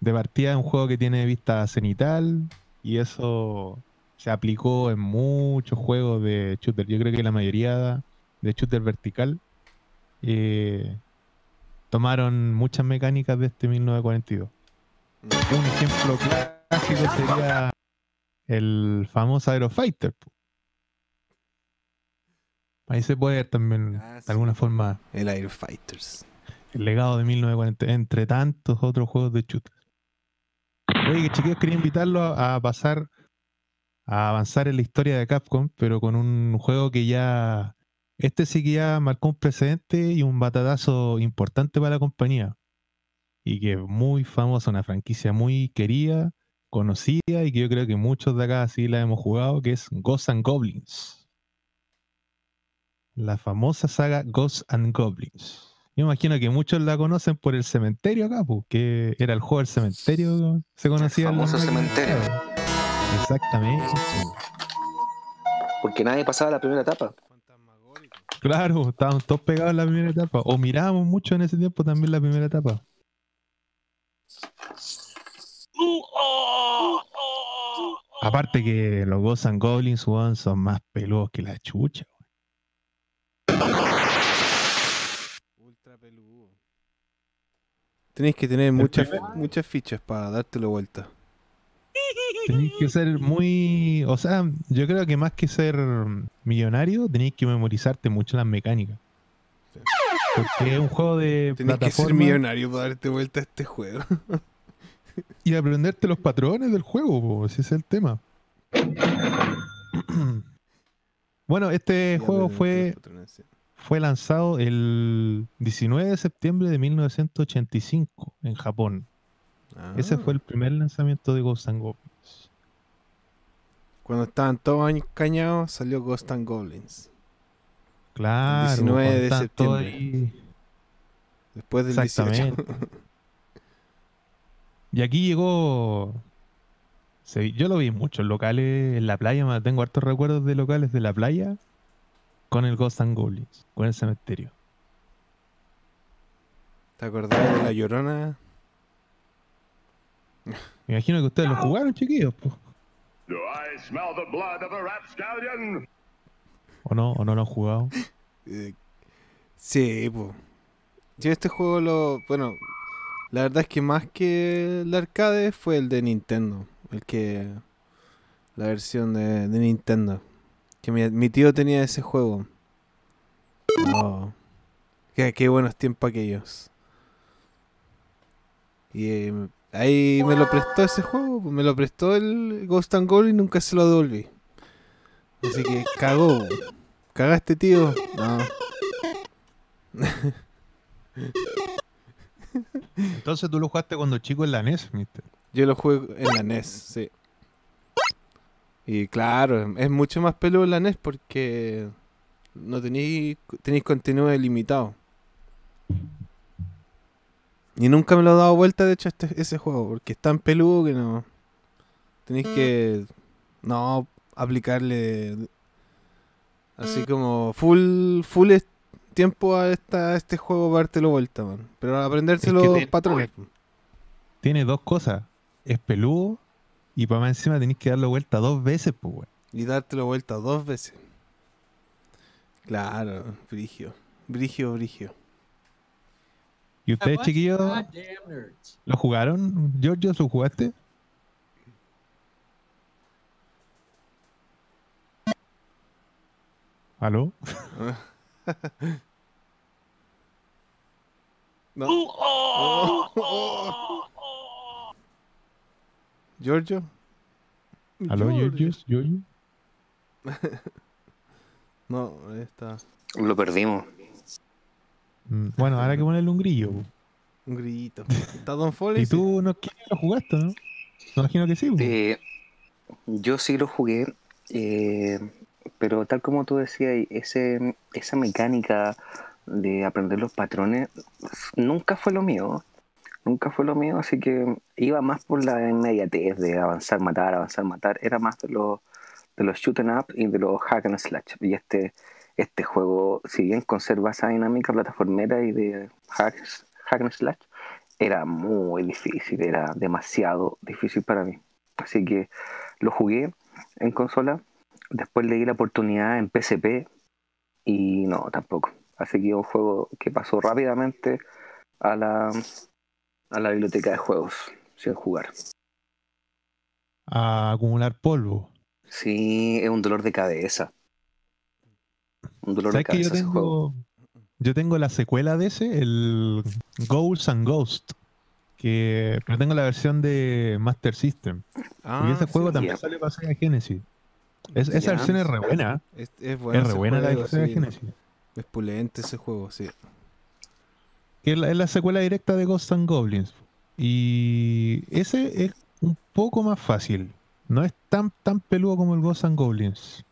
de partida es un juego que tiene vista cenital y eso se aplicó en muchos juegos de shooter. Yo creo que la mayoría de shooter vertical eh, tomaron muchas mecánicas de este 1942. Un ejemplo clásico sería el famoso Aerofighter. po. Ahí se puede ver también, Ah, de sí. alguna forma, El Air Fighters. el legado de 1940, entre tantos otros juegos de shooter. Oye, chiquillos, quería invitarlos a, a pasar, a avanzar en la historia de Capcom, pero con un juego que ya, este sí que ya marcó un precedente y un batatazo importante para la compañía. Y que es muy famosa, una franquicia muy querida, conocida y que yo creo que muchos de acá sí la hemos jugado, que es Ghosts and Goblins. La famosa saga Ghosts and Goblins. Yo imagino que muchos la conocen por el cementerio acá, pues, que era el juego del cementerio, se conocía. las famoso cementerio. Exactamente. Porque nadie pasaba la primera etapa. Claro, estábamos todos pegados en la primera etapa. O mirábamos mucho en ese tiempo también la primera etapa. Aparte que los Ghosts and Goblins son más peludos que la chucha. Ultra peludo. Tenéis que tener muchas, muchas fichas para dártelo vuelta. Tenéis que ser muy. O sea, yo creo que más que ser millonario, tenéis que memorizarte mucho las mecánicas. Sí. Porque es un juego de Tenéis que ser millonario para darte vuelta a este juego. y aprenderte los patrones del juego, po, ese es el tema. *clears throat* bueno, este juego fue, fue lanzado el 19 de septiembre de 1985 en Japón. Ah. Ese fue el primer lanzamiento de Ghosts and Goblins. Cuando estaban todos años cañados, salió Ghost and Goblins. Claro, 19 cuando de estaban todos septiembre. ahí- Después del 18. Exactamente. *laughs* Y aquí llegó. Se- yo lo vi en muchos locales en la playa. Tengo hartos recuerdos de locales de la playa con el Ghost and Goblins, con el cementerio. ¿Te acordás de la llorona? Me imagino que ustedes lo jugaron, chiquillos. po. Do I smell the blood of a rapscallion? ¿O no? ¿O no lo han jugado? Eh, sí, pues. Yo este juego lo. Bueno, la verdad es que más que el arcade fue el de Nintendo. El que. La versión de, Nintendo. Que mi, tío tenía ese juego. Oh. Qué, buenos tiempos aquellos. Y eh, ahí me lo prestó ese juego. pues, Me lo prestó el Ghost and Goblin y nunca se lo devolví. Así que cagó. ¿Cagaste, tío? No. Entonces tú lo jugaste cuando chico en la NES, mister. Yo lo juego en la NES, *laughs* sí. Y claro, es mucho más peludo en la NES porque no tenéis tenéis contenido ilimitado. Y nunca me lo he dado vuelta, de hecho, este, ese juego, porque es tan peludo que no. Tenéis que. No, aplicarle. Así como full, full tiempo a, esta, a este juego para dártelo vuelta, man. Pero aprenderte Es que los te- patrones. Tiene dos cosas. Es peludo y para más encima tenés que darle vuelta dos veces, pues, weón. Y dártelo vuelta dos veces. Claro, brigio. Brigio, brigio. ¿Y ustedes, chiquillos, lo jugaron? ¿Giorgio, lo jugaste? ¿Aló? *laughs* No. *laughs* Giorgio. ¿Aló, Giorgio? ¿Giorgio? *laughs* No, ahí está. Lo perdimos. Mm, Bueno, ahora hay que ponerle un grillo. Un grillito. Está Don Foley. ¿Y tú no lo jugaste, no? Me imagino que sí. Eh, yo sí lo jugué, eh, pero tal como tú decías, ese, esa mecánica de aprender los patrones nunca fue lo mío. Nunca fue lo mío, así que iba más por la inmediatez de avanzar, matar, avanzar, matar. Era más de los, de los shoot 'em up y de los hack and slash. Y este, este juego, si bien conserva esa dinámica plataformera y de hacks, hack and slash, era muy difícil, era demasiado difícil para mí. Así que lo jugué en consola, después le di la oportunidad en PSP y no, tampoco. Así que un juego que pasó rápidamente a la, a la biblioteca de juegos sin jugar. A acumular polvo. Sí, es un dolor de cabeza. Un dolor de ¿Sabes que yo cabeza ese juego. tengo, yo tengo la secuela de ese, el Ghouls and Ghost? Que, pero tengo la versión de Master System. Ah, y ese juego sí. también Ya. sale para Sega Genesis. Es- esa versión es re buena. Es, es bueno es re buena la juego, de sí. Genesis. Es pulente ese juego, sí. Que es la, es la secuela directa de Ghosts and Goblins. Y ese es un poco más fácil. No es tan, tan peludo como el Ghosts and Goblins.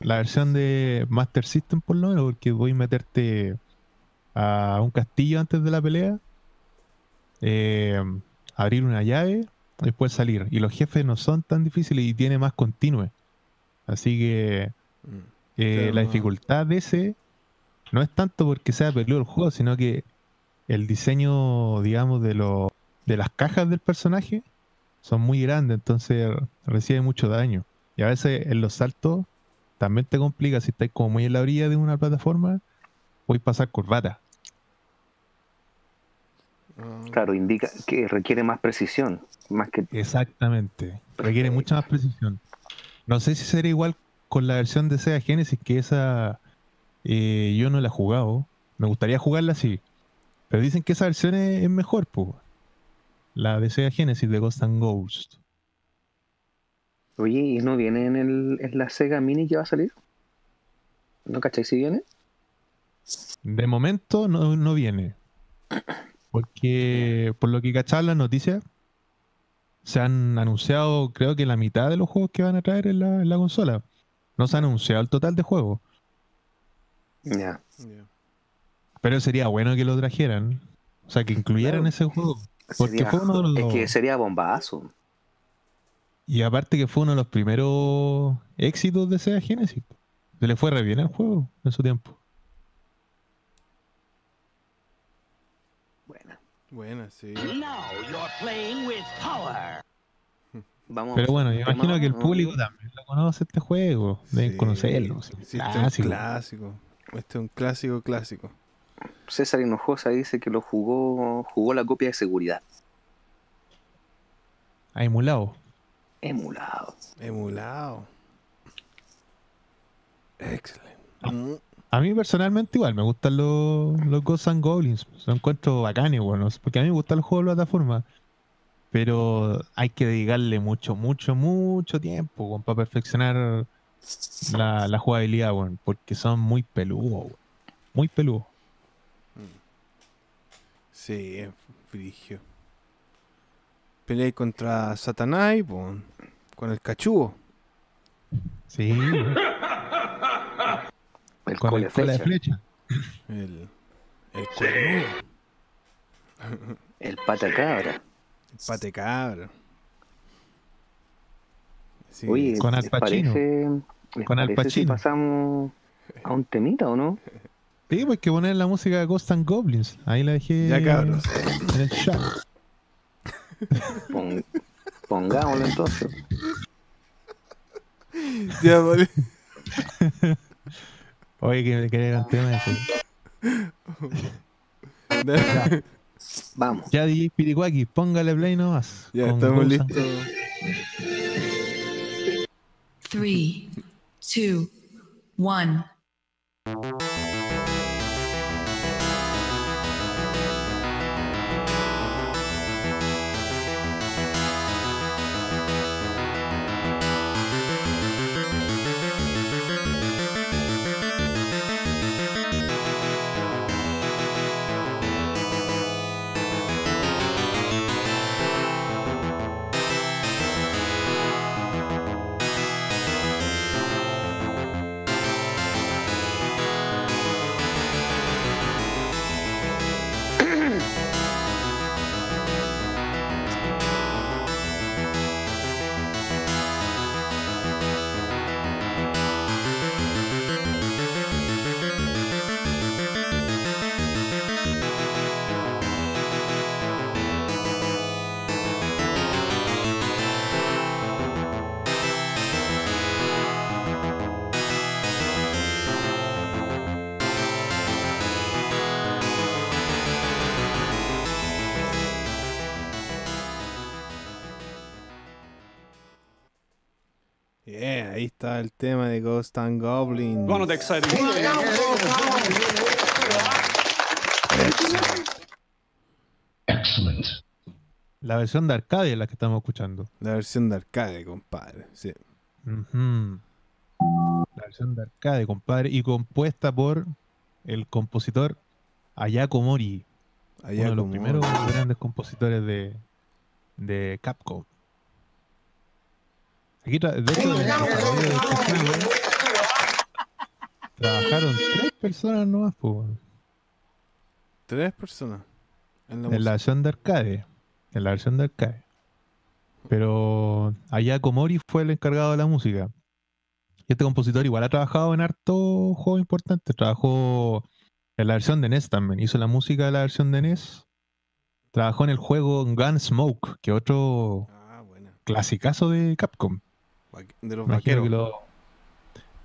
La versión de Master System, por lo menos, porque voy a meterte a un castillo antes de la pelea, eh, abrir una llave, después salir. Y los jefes no son tan difíciles y tiene más continue. Así que Mm. eh, la dificultad de ese no es tanto porque sea peludo el juego, sino que el diseño, digamos, de, lo- de las cajas del personaje son muy grandes, entonces recibe mucho daño. Y a veces en los saltos también te complica si estás como muy en la orilla de una plataforma, puedes pasar curvata. Ah, Claro, indica que requiere más precisión, más que Exactamente. Requiere mucha más precisión. No sé si será igual con la versión de Sega Genesis, que esa eh, yo no la he jugado. Me gustaría jugarla así. Pero dicen que esa versión es, es mejor, pues. La de Sega Genesis de Ghost and Ghost. Oye, ¿y no viene en, el, en la Sega Mini que va a salir? ¿No cachai si viene? De momento no, no viene. Porque, por lo que cachaba las noticias, se han anunciado, creo que la mitad de los juegos que van a traer en la, en la consola. No se ha anunciado el total de juegos. Ya. ya. Pero sería bueno que lo trajeran. O sea, que incluyeran Claro. ese juego. Porque Sería- fue uno de los. *laughs* Es que sería bombazo. Y aparte que fue uno de los primeros éxitos de Sega Genesis. Se le fue re bien al juego en su tiempo. Bueno, Buena, sí. Now you're playing with power. vamos. Pero bueno, me ¿qué imagino que el público también lo conoce este juego. Deben Sí. conocerlo. sí, Sí, este es un clásico. clásico. Este es un clásico clásico. César Hinojosa dice que lo jugó, jugó la copia de seguridad. Ha emulado. Emulado. Emulado. Excelente. Mm, A mí personalmente igual me gustan los, los Ghosts and Goblins. Los encuentro bacanes, bueno, porque a mí me gusta el juego de plataforma. Pero hay que dedicarle mucho, mucho, mucho tiempo para perfeccionar la, la jugabilidad, weón, porque son muy peludos, weón. muy peludos. Sí, es frigio. Peleé contra Satanás, con el cachugo. Sí, *laughs* El con el cola de flecha. El, el cuernudo. el pata cabra. El pate cabra. Sí, Oye, Con Al ¿les Pacino. parece- Con Al si Pacino. pasamos a un temita o no? Sí, pues que poner la música de Ghost and Goblins. Ahí la dejé. Ya cabros. En el chat. Pong, pongámoslo entonces. Ya, vale. Oye, que, que era el tema ese. ya. Vamos. Ya DJ Piricuaki, póngale play nomás. Ya estamos Ghost listos. 3, 2, 1. Está el tema de Ghost and Goblins. Of the exciting. La versión de arcade es la que estamos escuchando. La versión de arcade, compadre. Sí. La versión de arcade, compadre. Y compuesta por el compositor Ayako Mori. Allá uno de los primeros grandes compositores de, de Capcom. Aquí, de hecho, juego, trabajaron tres personas nomás Tres personas. En la, en la música. versión de arcade. En la versión de arcade. Pero Ayako Mori fue el encargado de la música. Y este compositor igual ha trabajado en harto juegos importantes. Trabajó en la versión de NES también. Hizo la música de la versión de NES. Trabajó en el juego Gunsmoke, que otro Ah, bueno. clasicazo de Capcom. De los Imagino vaqueros. que lo-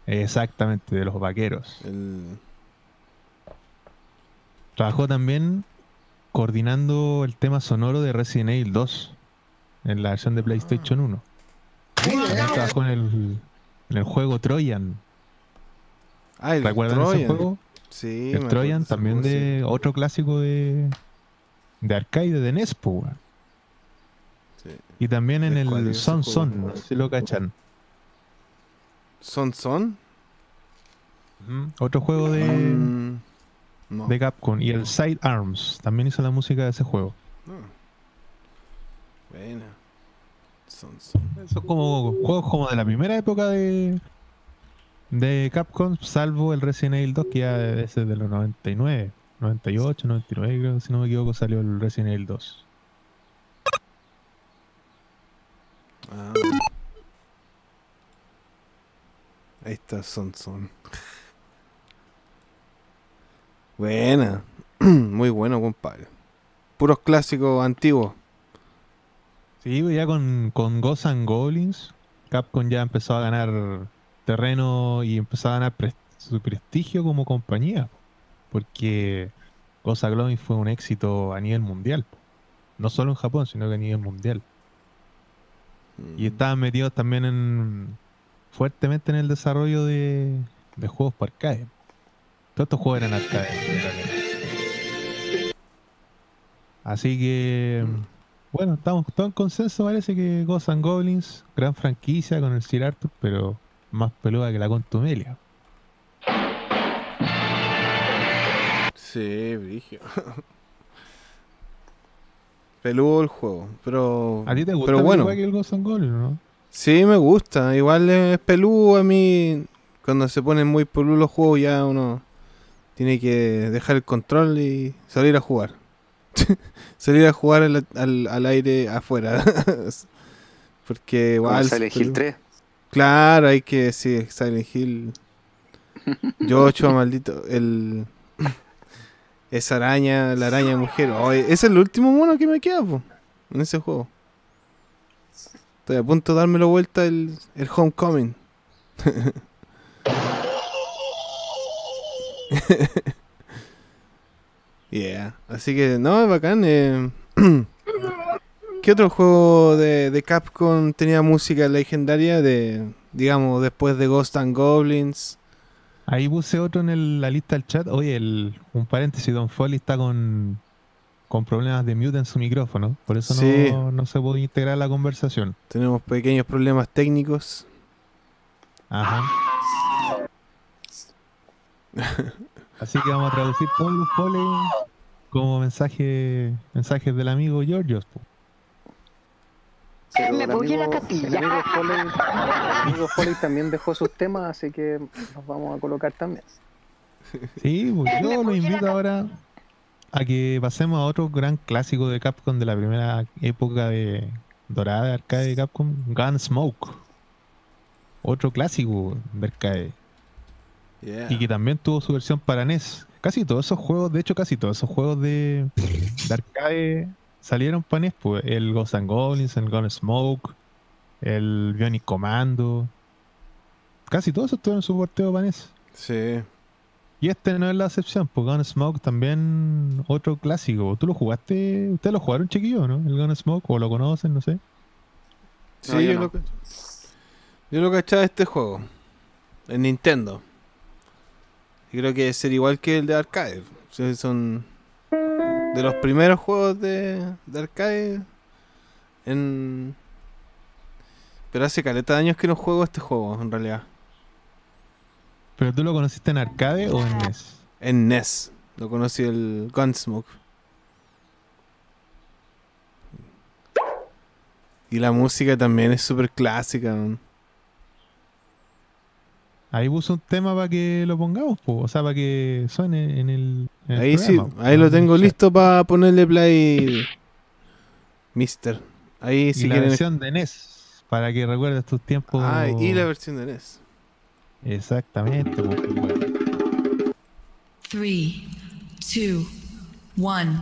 Exactamente, de los vaqueros. El- Trabajó también coordinando el tema sonoro de Resident Evil 2 en la versión de PlayStation 1. También trabajó en el, en el juego Troyan. Ah, el ¿Recuerdan ese juego? Sí, el de ese también sí. de otro clásico de, de arcade de NES, po, weón. Sí. Y también en ¿De cuál el ese Son? Son, no sé si lo cachan. ¿Son Son? Otro juego de, Mm, no. de Capcom. Y el Side Arms también hizo la música de ese juego. No. Buena. Son Son. Son como juegos como de la primera época de, de Capcom, salvo el Resident Evil 2, que ya es de los 99, 98, 99, creo, si no me equivoco, salió el Resident Evil 2. Ah. Ahí está Son. Buena. *clears throat* Muy bueno, compadre. Puros clásicos antiguos. Sí, pues ya con, con Ghosts Goblins, Capcom ya empezó a ganar terreno y empezó a ganar su prestigio como compañía. Porque Ghosts and fue un éxito a nivel mundial. No solo en Japón, sino que a nivel mundial. Mm. Y estaban metidos también en fuertemente en el desarrollo de, de juegos para arcade. Todos estos juegos eran arcade. Así que, bueno, estamos todos en consenso. Parece que Ghosts and Goblins, gran franquicia con el Sir Arthur, pero más peluda que la contumelia. Sí, brigio. *laughs* Peludo el juego, pero... ¿A ti te gusta pero bueno. que el Ghosts and Goblins, no? Sí, me gusta. Igual es peludo a mí. Cuando se ponen muy peludos los juegos ya uno tiene que dejar el control y salir a jugar. *laughs* salir a jugar al, al- al aire afuera. *laughs* Porque igual... Silent Hill 3. Claro, hay que sí, Silent Hill. *laughs* Yocho, maldito. El. Esa araña, la araña mujer. Oh, ese es el último mono que me queda, en ese juego. Estoy a punto de dármelo vuelta el, el Homecoming. *laughs* yeah. Así que, no, es bacán. eh. *clears throat* ¿Qué otro juego de, de Capcom tenía música legendaria de, digamos, después de Ghost and Goblins? Ahí puse otro en el- la lista del chat. Oye, el, un paréntesis, Don Foley está con, con problemas de mute en su micrófono. Por eso Sí. no, no se puede integrar a la conversación. Tenemos pequeños problemas técnicos. Ajá. *laughs* Así que vamos a traducir todos los Foley como mensaje, mensajes del amigo Giorgio. Pero Me voy a la amigo- capilla. El amigo Foley, el amigo *laughs* Foley también dejó sus temas, así que los vamos a colocar también. Sí, pues yo los invito ahora a que pasemos a otro gran clásico de Capcom de la primera época de dorada de arcade de Capcom, Gunsmoke. Otro clásico de arcade. Yeah. Y que también tuvo su versión para NES. Casi todos esos juegos, de hecho casi todos esos juegos de, de arcade salieron para NES. Pues. El Ghost and Goblins, el Gunsmoke, el Bionic Commando. Casi todos esos tuvieron su porteo para NES. Sí. Y este no es la excepción, pues Gunsmoke también otro clásico. ¿Tú lo jugaste? ¿Ustedes lo jugaron chiquillo, no? El Gunsmoke, o lo conocen, no sé. Sí, No, yo yo, no. lo, yo lo cachaba este juego. En Nintendo. Y creo que debe ser igual que el de arcade. O sea, son de los primeros juegos de, de arcade. En... Pero hace caleta de años que no juego este juego, en realidad. ¿Pero tú lo conociste en arcade o en NES? En NES. Lo conocí el Gunsmoke. Y la música también es súper clásica. man. Ahí puso un tema para que lo pongamos, po. o sea, para que suene en el. en el Ahí sí, programa, po. ahí lo tengo el listo para ponerle play. Mister. Ahí Y si la quieren. versión de NES, para que recuerdes tus tiempos. Ah, y la versión de NES. Exactamente, po. Three, two, one.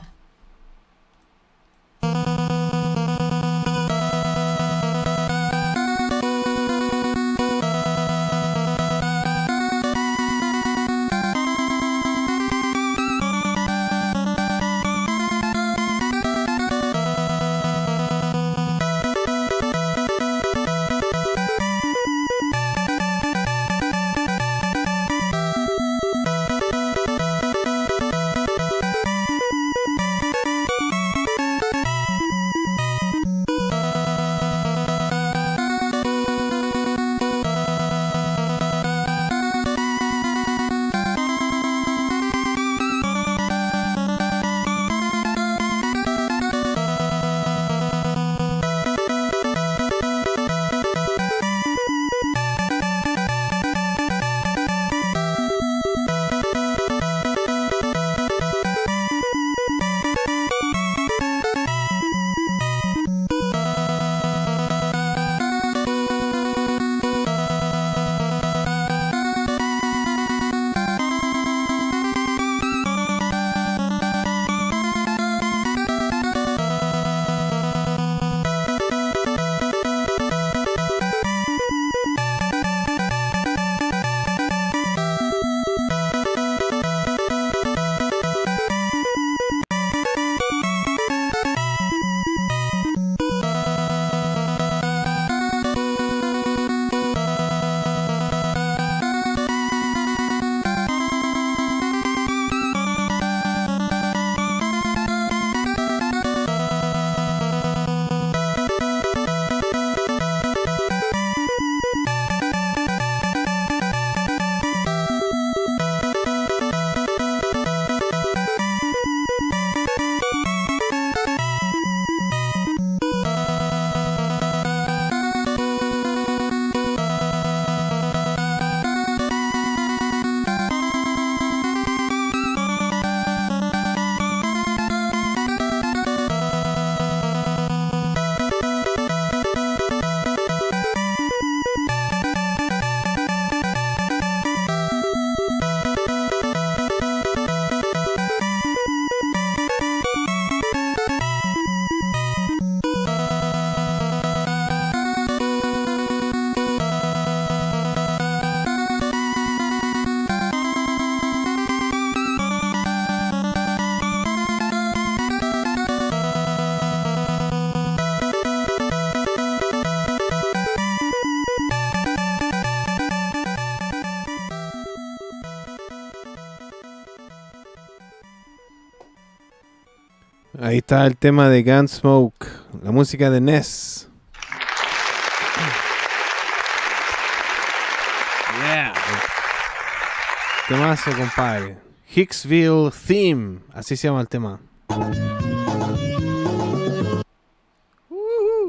Ahí está el tema de Gunsmoke, la música de Ness. Yeah. Temazo, compadre. Hicksville Theme, así se llama el tema.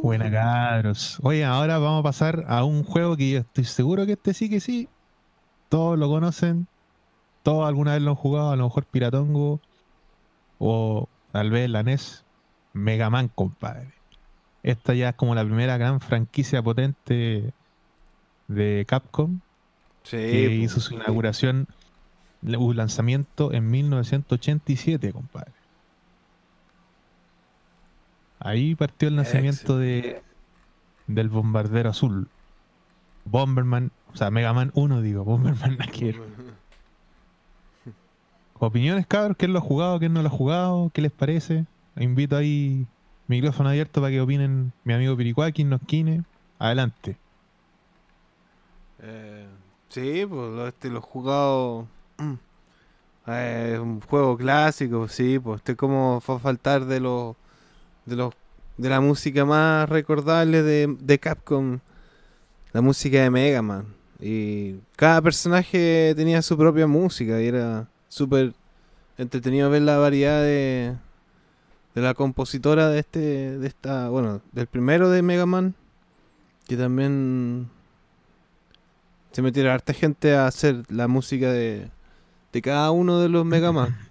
Buena cabros. Oye, ahora vamos a pasar a un juego que yo estoy seguro que este sí que sí. Todos lo conocen. Todos alguna vez lo han jugado, a lo mejor Piratongo. O tal vez la NES. Mega Man, compadre. Esta ya es como la primera gran franquicia potente de Capcom. Sí, que po. hizo su inauguración, un lanzamiento en 1987, compadre. Ahí partió el nacimiento de del bombardero azul. Bomberman, o sea, Mega Man 1, digo, Bomberman *laughs* ver. Opiniones, cabros, ¿quién lo ha jugado? ¿Quién no lo ha jugado? ¿Qué les parece? Invito ahí micrófono abierto para que opinen mi amigo Piricuaki, Nosquine. Adelante. Eh, sí, pues este, lo he jugado. *clears throat* Eh, un juego clásico, sí, pues este como fue a faltar de los de los de la música más recordable de, de Capcom, la música de Mega Man. Y cada personaje tenía su propia música y era súper entretenido ver la variedad de, de la compositora de este, de esta, bueno, del primero de Mega Man, que también se metieron harta gente a hacer la música de, de cada uno de los Mega Man. *laughs*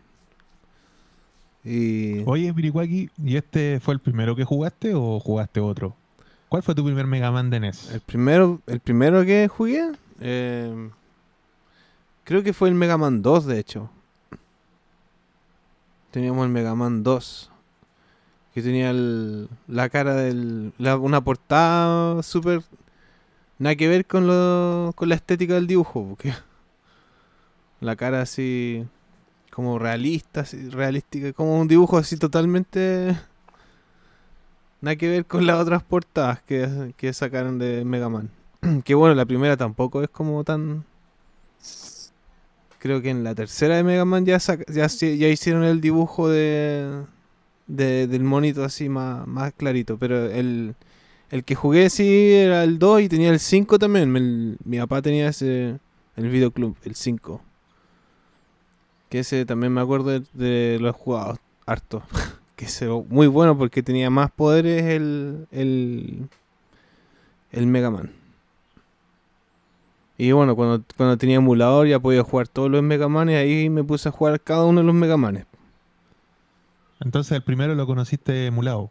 Y Oye, Piricuaki, ¿y este fue el primero que jugaste o jugaste otro? ¿Cuál fue tu primer Mega Man de NES? el primero, el primero que jugué, eh, creo que fue el Mega Man 2, de hecho. Teníamos el Mega Man 2. Que tenía el- la cara del. la- una portada súper. Nada que ver con, lo, con la estética del dibujo. Porque *laughs* la cara así. Como realista, realística. Como un dibujo así totalmente. Nada que ver con las otras portadas que, que sacaron de Mega Man. *clears throat* que bueno, la primera tampoco es como tan. Creo que en la tercera de Mega Man ya, ya, ya hicieron el dibujo de, de- del monito así más, más clarito. Pero el, el que jugué sí era el 2 y tenía el 5 también. Mi papá tenía ese, el videoclub, el 5. Que ese también me acuerdo de, de los jugados harto. *laughs* que ese muy bueno porque tenía más poderes el, el, el Mega Man. Y bueno, cuando, cuando tenía emulador ya podía jugar todos los Mega Man y ahí me puse a jugar cada uno de los Mega Manes. Entonces el primero lo conociste emulado.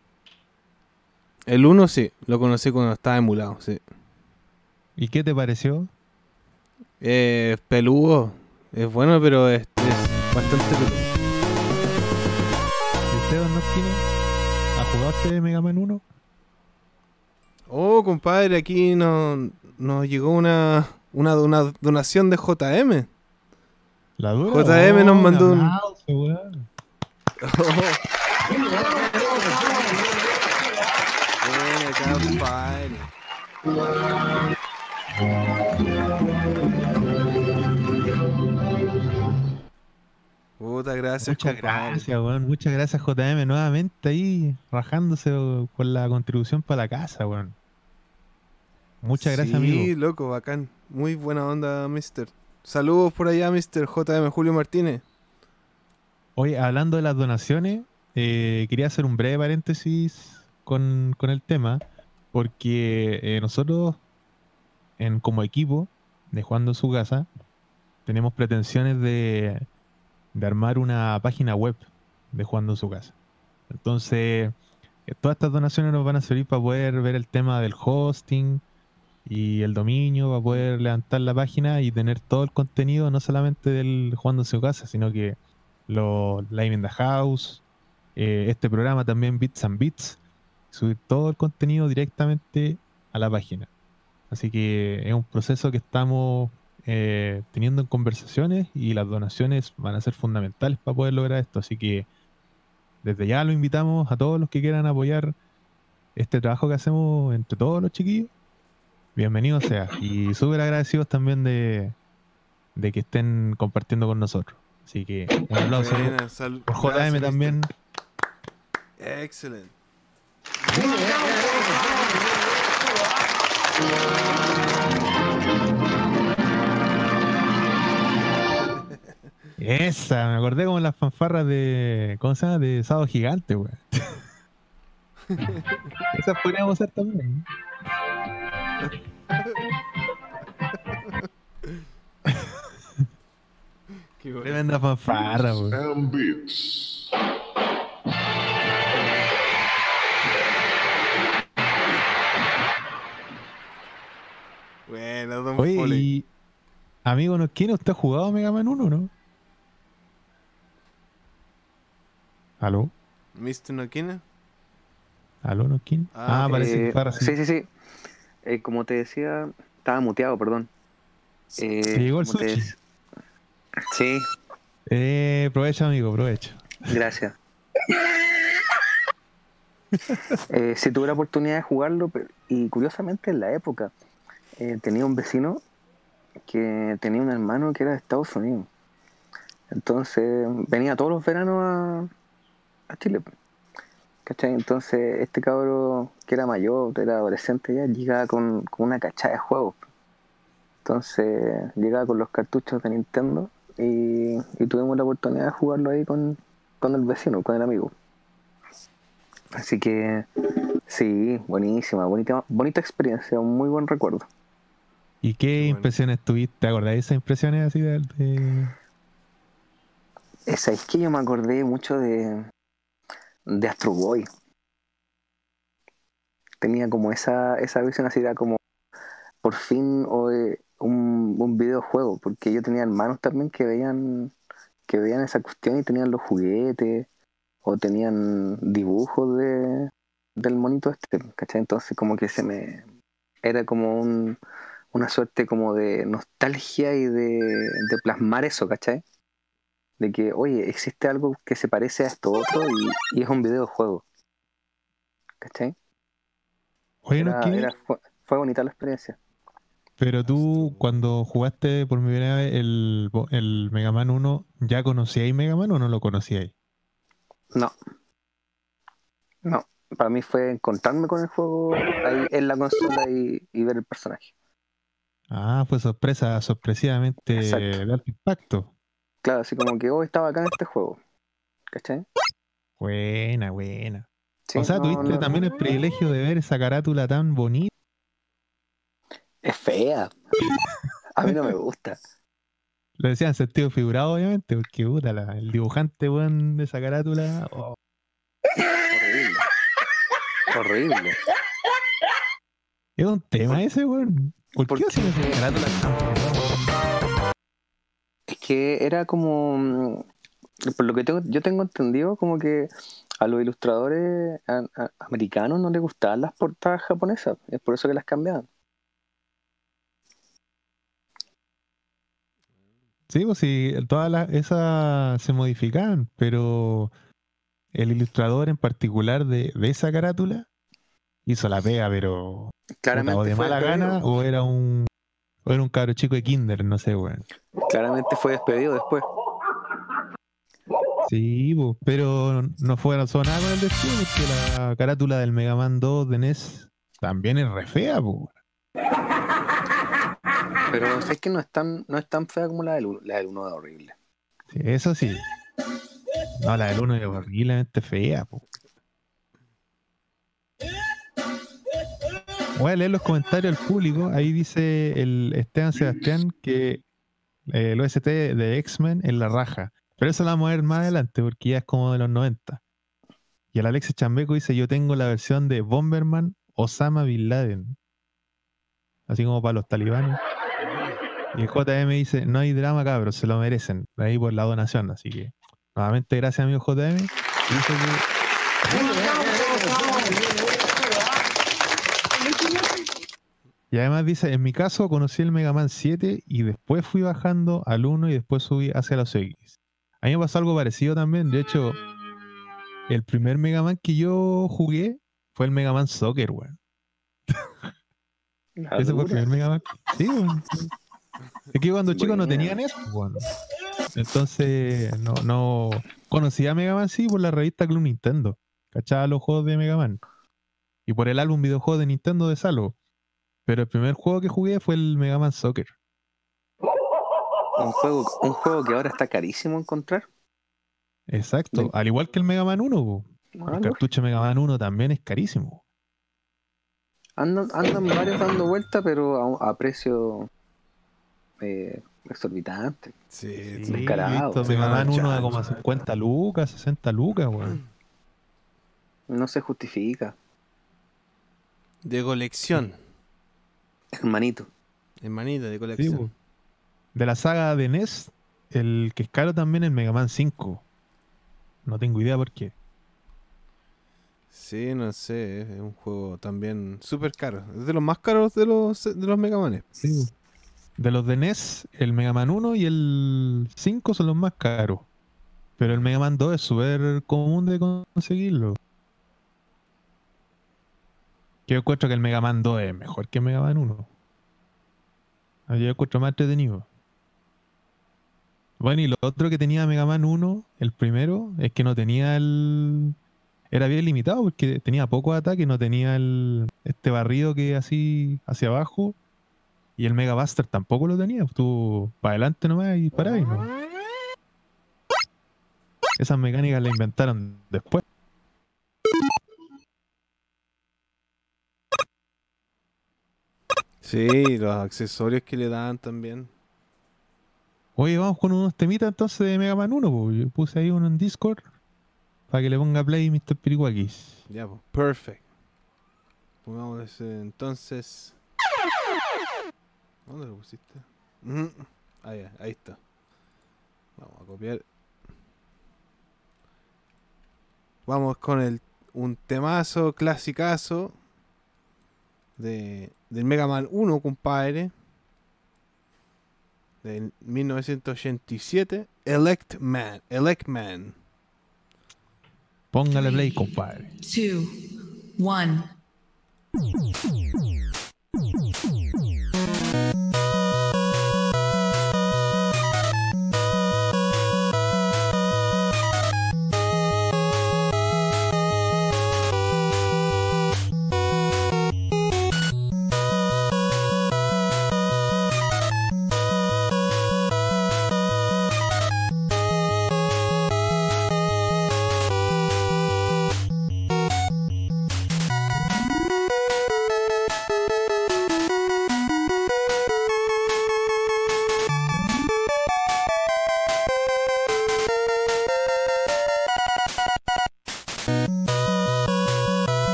El 1 sí, lo conocí cuando estaba emulado, sí. ¿Y qué te pareció? Eh, peludo, es bueno, pero es, es bastante peludo. ¿Y usted, don Nosquine? ¿Ha jugado este Mega Man 1? Oh, compadre, aquí nos, nos llegó una, una, una donación de JM. ¿La dura? JM nos mandó un-. Puta, gracias, Muchas compadre. gracias, weón. Muchas gracias, JM, nuevamente ahí, rajándose con la contribución para la casa, weón. Muchas gracias, Sí, loco, bacán. Muy buena onda, mister. Saludos por allá, mister JM Julio Martínez. Oye, hablando de las donaciones, eh, quería hacer un breve paréntesis con, con el tema, porque eh, nosotros, en, como equipo de Jugando su casa, tenemos pretensiones de, de armar una página web de Jugando su casa. Entonces, eh, todas estas donaciones nos van a servir para poder ver el tema del hosting y el dominio, para poder levantar la página y tener todo el contenido, no solamente del Jugando en su casa, sino que los Live in the House, eh, este programa también Bits and Bits, subir todo el contenido directamente a la página. Así que es un proceso que estamos eh, teniendo en conversaciones y las donaciones van a ser fundamentales para poder lograr esto. Así que desde ya lo invitamos a todos los que quieran apoyar este trabajo que hacemos entre todos los chiquillos. Bienvenidos sea. Y súper agradecidos también de, de que estén compartiendo con nosotros. Así que un aplauso sal- por JM gracias, también. Excelente. Esa, me acordé como las fanfarras de. ¿Cómo se llama? De Sábado Gigante, weón. *laughs* Esas podríamos hacer también. Qué bueno. Tremenda fanfarra, Beats. Bueno, Don Oye, Foley. y. Amigo, ¿no? ¿quién usted ha jugado Mega Man 1, no? ¿Aló? ¿Mr. Nokina? ¿Aló, no? ¿Quién? Ah, Ah, ok. parece que Eh, para sí, sí, sí. Eh, como te decía, estaba muteado, perdón. Eh, ¿Te llegó el te sushi? Sí, Eh, provecho, amigo, provecho. gracias. *laughs* Eh, sí tuve la oportunidad de jugarlo y curiosamente en la época eh, tenía un vecino que tenía un hermano que era de Estados Unidos. Entonces venía todos los veranos a, a Chile. ¿Cachai? Entonces este cabro que era mayor, era adolescente ya, llegaba con, con una cachada de juegos. Entonces llegaba con los cartuchos de Nintendo y, y tuvimos la oportunidad de jugarlo ahí con, con el vecino, con el amigo. Así que sí, buenísima, bonita, bonita experiencia, un muy buen recuerdo. ¿Y qué bueno. impresiones tuviste? ¿Te acordás de esas impresiones así de, de- Esa es que yo me acordé mucho de, de Astro Boy. Tenía como esa, esa visión así, era como por fin oye, un, un videojuego, porque yo tenía hermanos también que veían, que veían esa cuestión y tenían los juguetes o tenían dibujos de, del monito este, ¿cachai? Entonces como que se me... Era como un, una suerte como de nostalgia y de, de plasmar eso, ¿cachai? De que, oye, existe algo que se parece a esto otro y, y es un videojuego. ¿Cachai? Oye, ¿no? Era- ¿quién- era- fue, fue bonita la experiencia. Pero tú, cuando jugaste por primera vez el, el Mega Man 1, ¿ya conocíais Mega Man o no lo conocíais? No. No. Para mí fue encontrarme con el juego ahí en la consola y, y ver el personaje. Ah, fue sorpresa, sorpresivamente de alto impacto. Claro, así como que, oh, estaba acá en este juego. ¿Cachai? Buena, buena. Sí, o sea, no, tuviste no- también el privilegio de ver esa carátula tan bonita. Es fea. A mí no me gusta. *laughs* Lo decía en sentido figurado, obviamente, porque puta, la- el dibujante, weón, de esa carátula. oh, Horrible. Horrible. es un tema ese, weón. ¿Por, ¿Por qué qué? hacen esas carátulas tan que era como, mm, por lo que tengo, yo tengo entendido, como que a los ilustradores a- a- americanos no les gustaban las portadas japonesas, es por eso que las cambiaban. Sí, pues sí, todas las esas se modificaban, pero el ilustrador en particular de, de esa carátula hizo la pega, pero Claramente o de fue mala gana o era un o era un cabro chico de kinder, no sé, weón. Claramente fue despedido después. Sí, pero no fue razón nada con el destino, porque la carátula del Mega Man 2 de NES también es re fea, pues. Pero es que no es tan, no es tan fea como la del, uno- la del uno de horrible. Sí, eso sí. No, la del 1 es horriblemente fea, po. Voy a leer los comentarios del público. Ahí dice el Esteban Sebastián que eh, el OST de X-Men es la raja. Pero eso lo vamos a ver más adelante porque ya es como de los 90. Y el Alex Chambeco dice: Yo tengo la versión de Bomberman Osama Bin Laden. Así como para los talibanes. Y el JM dice: No hay drama, cabros, se lo merecen. Ahí por la donación. Así que, nuevamente, gracias, amigo JM. Dice que Y además dice, en mi caso conocí el Mega Man 7 y después fui bajando al 1 y después subí hacia los X. A mí me pasó algo parecido también. De hecho, el primer Mega Man que yo jugué fue el Mega Man Soccer, weón. Ese fue el primer Mega Man. Sí, weón. Es que cuando chicos no tenían eso, weón. Entonces, no, no conocía a Mega Man sí por la revista Club Nintendo. cachaba los juegos de Mega Man. Y por el álbum videojuego de Nintendo de Salo. Pero el primer juego que jugué fue el Mega Man Soccer. Un juego, un juego que ahora está carísimo encontrar. Exacto. Sí. Al igual que el Mega Man 1. po. Ah, El cartucho Mega Man 1 también es carísimo. Andan, andan varios dando vuelta, pero a, a precio eh, exorbitante. Sí, Sí, descarado. Mega Man van 1 a chancho. como 50 lucas, 60 lucas, weón. No se justifica, De colección. Hermanito. Hermanita, de colección. De la saga de NES, el que es caro también es Mega Man 5. No tengo idea por qué. Sí, no sé, es un juego también súper caro. Es de los más caros de los, de los Mega Manes. De los de NES, el Mega Man 1 y el 5 son los más caros. Pero el Mega Man 2 es súper común de conseguirlo. Yo encuentro que el Mega Man 2 es mejor que Mega Man 1. Ah, Yo encuentro más entretenido. Bueno, y lo otro que tenía Mega Man 1, el primero, es que no tenía el... Era bien limitado porque tenía poco ataque, no tenía el este barrido que así hacia abajo. Y el Mega Buster tampoco lo tenía. Tú para adelante nomás y para ahí, ¿no? Esas mecánicas las inventaron después. Sí, los accesorios que le dan también. Oye, vamos con unos temitas entonces de Mega Man 1. po. Yo puse ahí uno en Discord para que le ponga play Mr. Piriwakis. Ya, pues, perfect. Pongámosle ese, entonces. ¿Dónde lo pusiste? Ah, ya, ahí está. Vamos a copiar. Vamos con el un temazo clasicazo de del Mega Man 1, compadre. De 1987. Elect Man. Elect Man. Póngale play, compadre. 2, 1.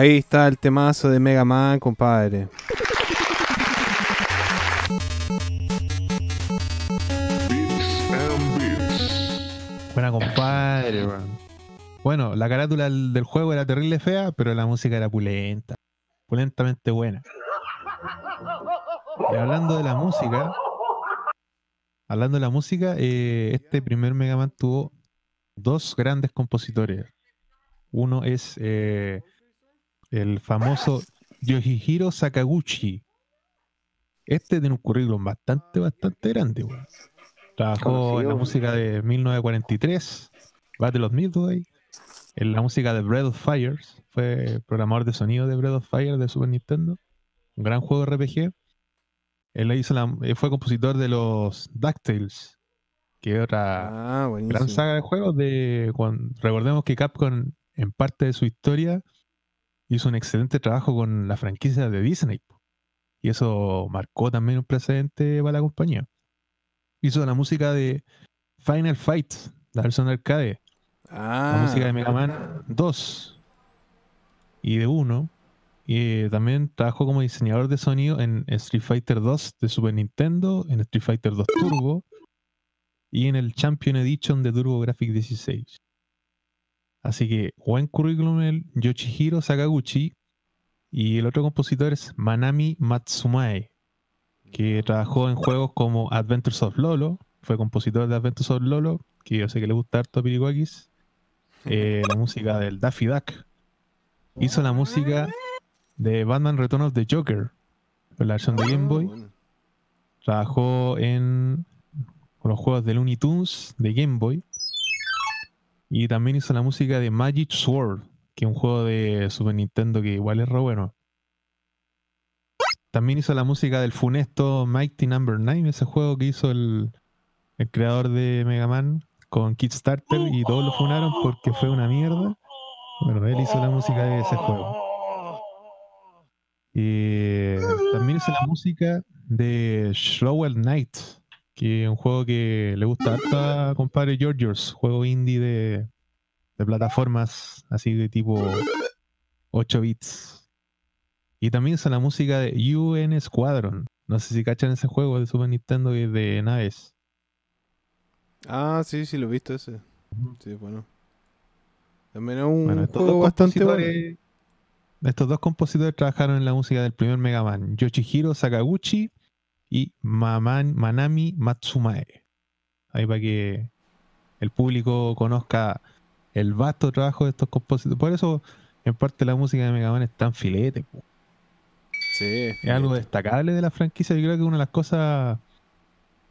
Ahí está el temazo de Mega Man, compadre. Buena compadre. Bueno, la carátula del, del juego era terrible fea, pero la música era pulenta. Pulentamente buena. Y hablando de la música, hablando de la música, eh, este primer Mega Man tuvo dos grandes compositores. Uno es eh, el famoso Yoshihiro Sakaguchi. Este tiene un currículum bastante, bastante grande, weón. Trabajó en la música de 1943, Battle of Midway, en la música de Breath of Fires, fue programador de sonido de Breath of Fire de Super Nintendo, un gran juego RPG. Él hizo la- fue compositor de los DuckTales, que es otra Ah, gran saga de juegos de recordemos que Capcom en parte de su historia hizo un excelente trabajo con la franquicia de Disney y eso marcó también un precedente para la compañía. Hizo la música de Final Fight la versión de arcade. Ah, la música de Mega Man 2 y de 1 y también trabajó como diseñador de sonido en Street Fighter 2 de Super Nintendo, en Street Fighter 2 Turbo y en el Champion Edition de TurboGrafx 16. Así que buen currículum el Yoshihiro Sakaguchi y el otro compositor es Manami Matsumae, que trabajó en juegos como Adventures of Lolo, fue compositor de Adventures of Lolo, que yo sé que le gusta harto a Piriwakis, *laughs* eh, la música del Daffy Duck. Hizo la música de Batman Return of the Joker, la versión de Game Boy. Trabajó en los juegos de Looney Tunes de Game Boy. Y también hizo la música de Magic Sword, que es un juego de Super Nintendo que igual es re bueno. También hizo la música del funesto Mighty Number 9, ese juego que hizo el, creador de Mega Man con Kickstarter y todos lo funaron porque fue una mierda. Bueno, él hizo la música de ese juego. Y también hizo la música de Shovel Knight, que es un juego que le gusta harto a compadre Georgios, juego indie de, de plataformas así de tipo 8 bits. Y también hizo la música de UN Squadron. No sé si cachan ese juego de Super Nintendo y de naves. Ah, sí, sí, lo he visto ese. Sí, bueno. También es un Bueno, juego bastante bueno. estos dos compositores trabajaron en la música del primer Mega Man, Yoshihiro Sakaguchi y Maman- Manami Matsumae. Ahí para que el público conozca el vasto trabajo de estos compositores. Por eso, en parte, la música de Mega Man es tan filete. po. Sí, Es algo destacable de la franquicia. Yo creo que una de las cosas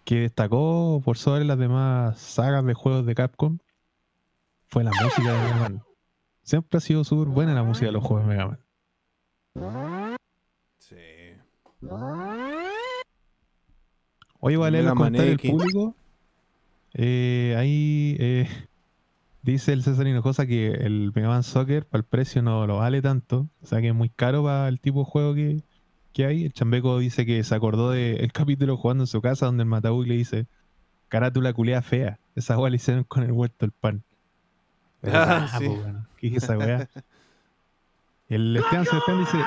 que destacó por sobre las demás sagas de juegos de Capcom fue la música de Mega Man. Siempre ha sido súper buena la música de los juegos de Mega Man. Sí. Oye, voy a leer los comentarios del público. Eh, ahí eh, *laughs* dice el César Hinojosa que el Mega Man Soccer para el precio no lo vale tanto. O sea que es muy caro para el tipo de juego que, que hay. El Chambeco dice que se acordó del capítulo jugando en su casa donde el Mataúl le dice carátula culea fea. Esa weá le hicieron con el huerto del pan. *laughs* Ah, Ah, sí. po, weón. ¿Qué es esa weá? El Esteban Sebastián dice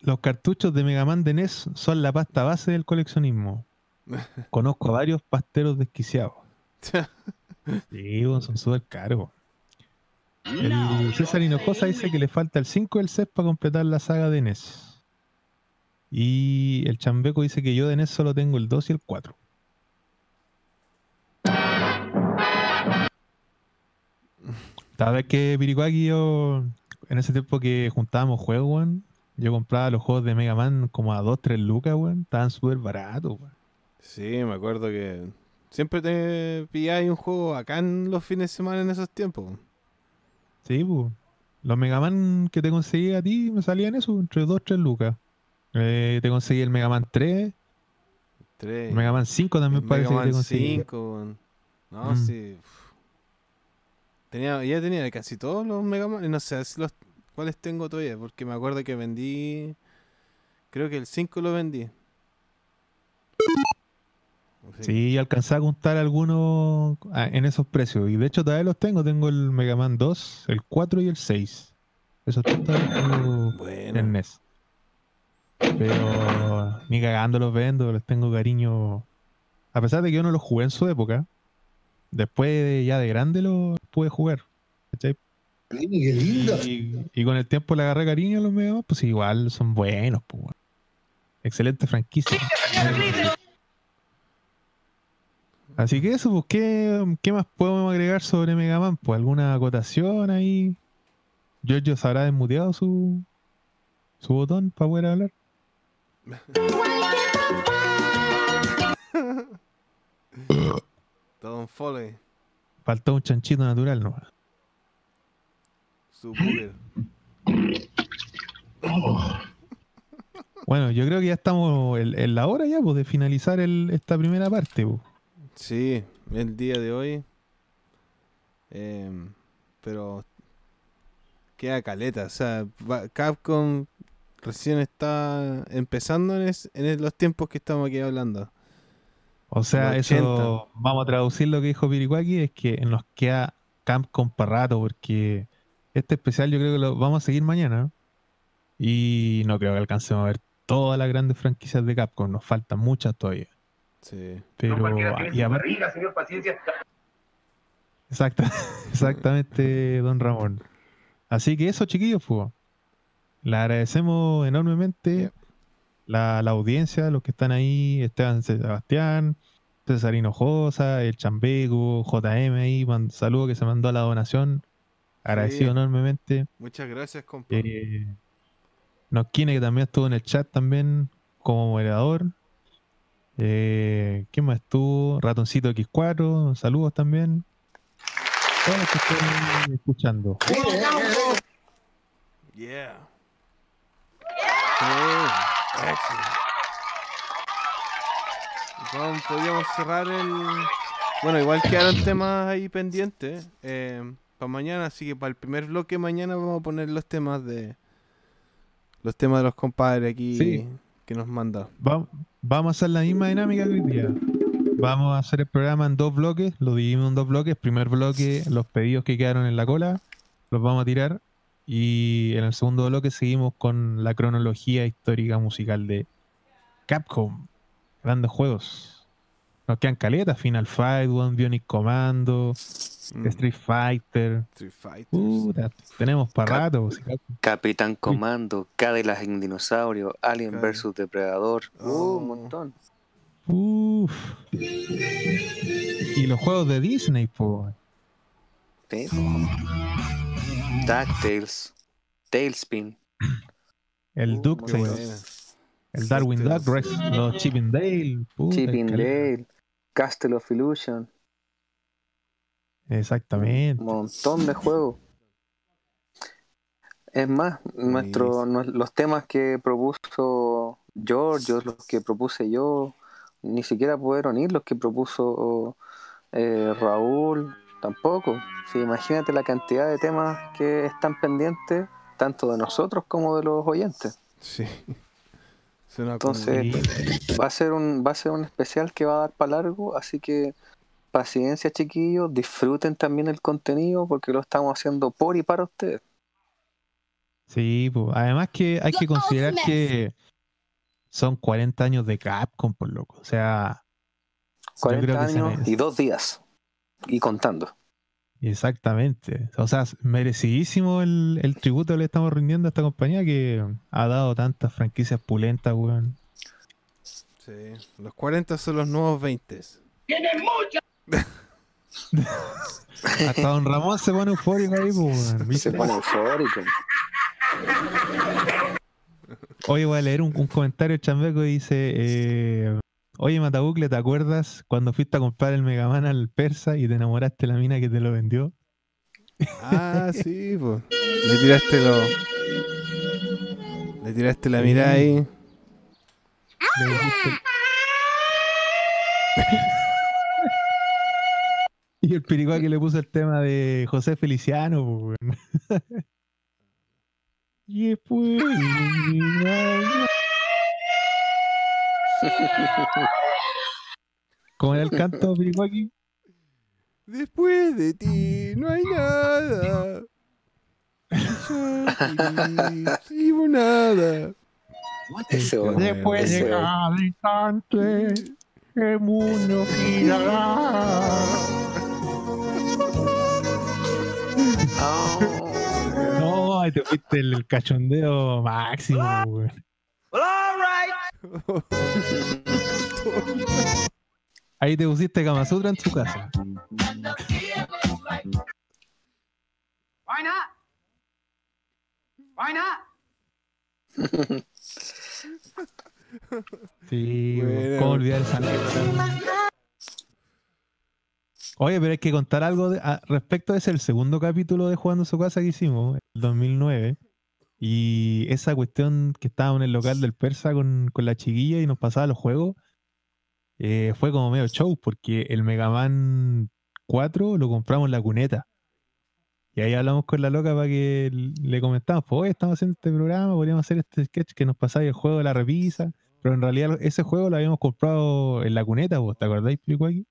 los cartuchos de Mega Man de NES son la pasta base del coleccionismo. *laughs* Conozco a varios pasteros desquiciados. *laughs* Sí, weón, son súper caros. El César Hinojosa dice que le falta el 5 del 6 para completar la saga de NES. Y el Chambeco dice que yo de NES solo tengo el 2 y el 4. Cada vez que Piricuaki yo, en ese tiempo que juntábamos juegos, weón, yo compraba los juegos de Mega Man como a 2, 3 lucas, weón. Estaban súper baratos, weón. Sí, me acuerdo que siempre te pilláis un juego acá en los fines de semana en esos tiempos. Sí, pues. Los Mega Man que te conseguí a ti me salían eso, entre 2 3 lucas. Eh, te conseguí el Mega Man 3, Tres. el Mega Man 5 también el parece Mega que te conseguí. 5, weón. No, Mm. sí. uf. Tenía, ya tenía casi todos los Mega Man. y No sé si los, cuáles tengo todavía, porque me acuerdo que vendí. Creo que el 5 lo vendí. Sí, alcancé a juntar algunos ah, en esos precios. Y de hecho todavía los tengo. Tengo el Mega Man 2, el 4 y el 6. Esos tres todavía tengo Bueno. en NES. Pero ni cagando los vendo, les tengo cariño. A pesar de que yo no los jugué en su época, después de- ya de grande los pude jugar. ¿cachai? Y, y con el tiempo le agarré cariño a los Mega Man, pues igual son buenos, pues. weón. Excelente franquicia. Así que eso, pues, ¿qué, qué más podemos agregar sobre Mega Man? Pues alguna acotación ahí. Giorgio se habrá desmuteado su, su botón para poder hablar. *laughs* Don Foley, Faltó un chanchito natural, ¿no? su. Bueno, yo creo que ya estamos en, en la hora ya, pues, de finalizar el- esta primera parte, pues. Sí, el día de hoy. Em, pero queda caleta. O sea, Capcom recién está empezando en, es- en los tiempos que estamos aquí hablando. O sea, eso, vamos a traducir lo que dijo Piricuaki, es que nos queda Capcom para rato, porque este especial yo creo que lo vamos a seguir mañana. Y no creo que alcancemos a ver todas las grandes franquicias de Capcom, nos faltan muchas todavía. Sí. Pero, no cualquiera tiene y su barriga, señor, paciencia. Exacta, *laughs* exactamente, don Ramón. Así que eso, chiquillos, pues. Le agradecemos enormemente la, la audiencia, los que están ahí, Esteban Sebastián, César Hinojosa, el Chambeco, JM ahí, man- saludo que se mandó a la donación. Agradecido Sí. enormemente. Muchas gracias, compa. Eh, Nosquine, que también estuvo en el chat también como moderador. Eh, ¿Quién más estuvo? Ratoncito X4, saludos también. Todos los que estén escuchando. Yeah. Vamos, podríamos cerrar el. Bueno, igual quedaron temas ahí pendientes para mañana, así que para el primer bloque mañana vamos a poner los temas de los temas de los compadres aquí Sí. que nos mandan. Va- vamos a hacer la misma dinámica que hoy día. Vamos a hacer el programa en dos bloques, lo dividimos en dos bloques. Primer bloque, los pedidos que quedaron en la cola, los vamos a tirar. Y en el segundo bloque seguimos con la cronología histórica musical de Capcom. Grandes juegos. Nos quedan caletas, Final Fight, One Bionic Commando, Mm, Street Fighter. Street Fighters. Puta, tenemos para Cap- rato. pues, Capitán Comando, Cadillac en Dinosaurio, Alien Cadillac. vs Depredador. Uh, Oh. un montón. Uf. Y los juegos de Disney. Sí. DuckTales, Tailspin. El Uh, buena. el Darwin Duck, DuckTales. Los Chip and Castle of Illusion. Exactamente. Un montón de juegos. Es más, nuestro, los temas que propuso George, los que propuse yo, ni siquiera pudieron ir los que propuso eh, Raúl, tampoco. Sí, imagínate la cantidad de temas que están pendientes, tanto de nosotros como de los oyentes. Sí. Suena Entonces, va a ser un, va a ser un especial que va a dar para largo, así que paciencia chiquillos, disfruten también el contenido porque lo estamos haciendo por y para ustedes. Sí, pues. además que hay que considerar que son 40 años de Capcom, por loco. O sea, yo 40 creo que se años me- y dos días. Y contando. Exactamente. O sea, merecidísimo el, el tributo que le estamos rindiendo a esta compañía que ha dado tantas franquicias pulentas, weón. Sí. Los 40 son los nuevos 20. Tiene mucha. *laughs* Hasta Don Ramón se pone eufórico ahí, pues, weón. Se pone eufórico. Oye, voy a leer un, un comentario chambeco y dice: eh, Oye, Matabucle, ¿te acuerdas cuando fuiste a comprar el Mega Man al persa y te enamoraste de la mina que te lo vendió? Ah, sí, pues. Le tiraste lo. Le tiraste la mirada ahí. Le dijiste- *laughs* y el piriguá que le puso el tema de José Feliciano, pues. *laughs* Y después. *laughs* ¿Cómo era el canto, Piriguaki? Después de ti no hay nada. *laughs* Por nada. Después de cada instante, el mundo girará. Oh. No, ahí te fuiste el cachondeo máximo, güey. Ahí te pusiste Kama Sutra en su casa. Why not? Why not? Sí, Bueno. ¿cómo olvidar esa anécdota? Oye, pero hay que contar algo de- a- respecto a ese, el segundo capítulo de Jugando en su casa que hicimos, el 2009. Y esa cuestión que estábamos en el local del Persa con, con la chiquilla y nos pasaba los juegos, eh, fue como medio show, porque el Mega Man 4 lo compramos en la cuneta. Y ahí hablamos con la loca para que le comentamos, pues oye, estamos haciendo este programa, podríamos hacer este sketch que nos pasaba el juego de la repisa. Pero en realidad ese juego lo habíamos comprado en la cuneta, ¿vos te acordáis, aquí?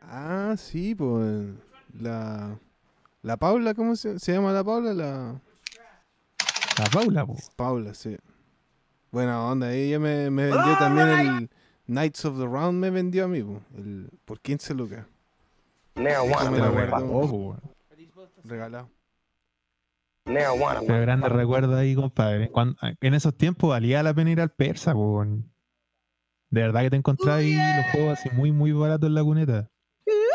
Ah, sí, pues. La. La Paula, ¿cómo se, se llama la Paula? La. La Paula, po. Paula, sí. Buena onda, ella me, me vendió también el Knights of the Round, me vendió a mí, po, el, por 15 lucas. Po, weón. Regalado. marijuana. Pero grande recuerdo ahí, compadre. Cuando- en esos tiempos valía la pena ir al persa, po. De verdad que te encontráis los juegos así muy, muy baratos en la cuneta.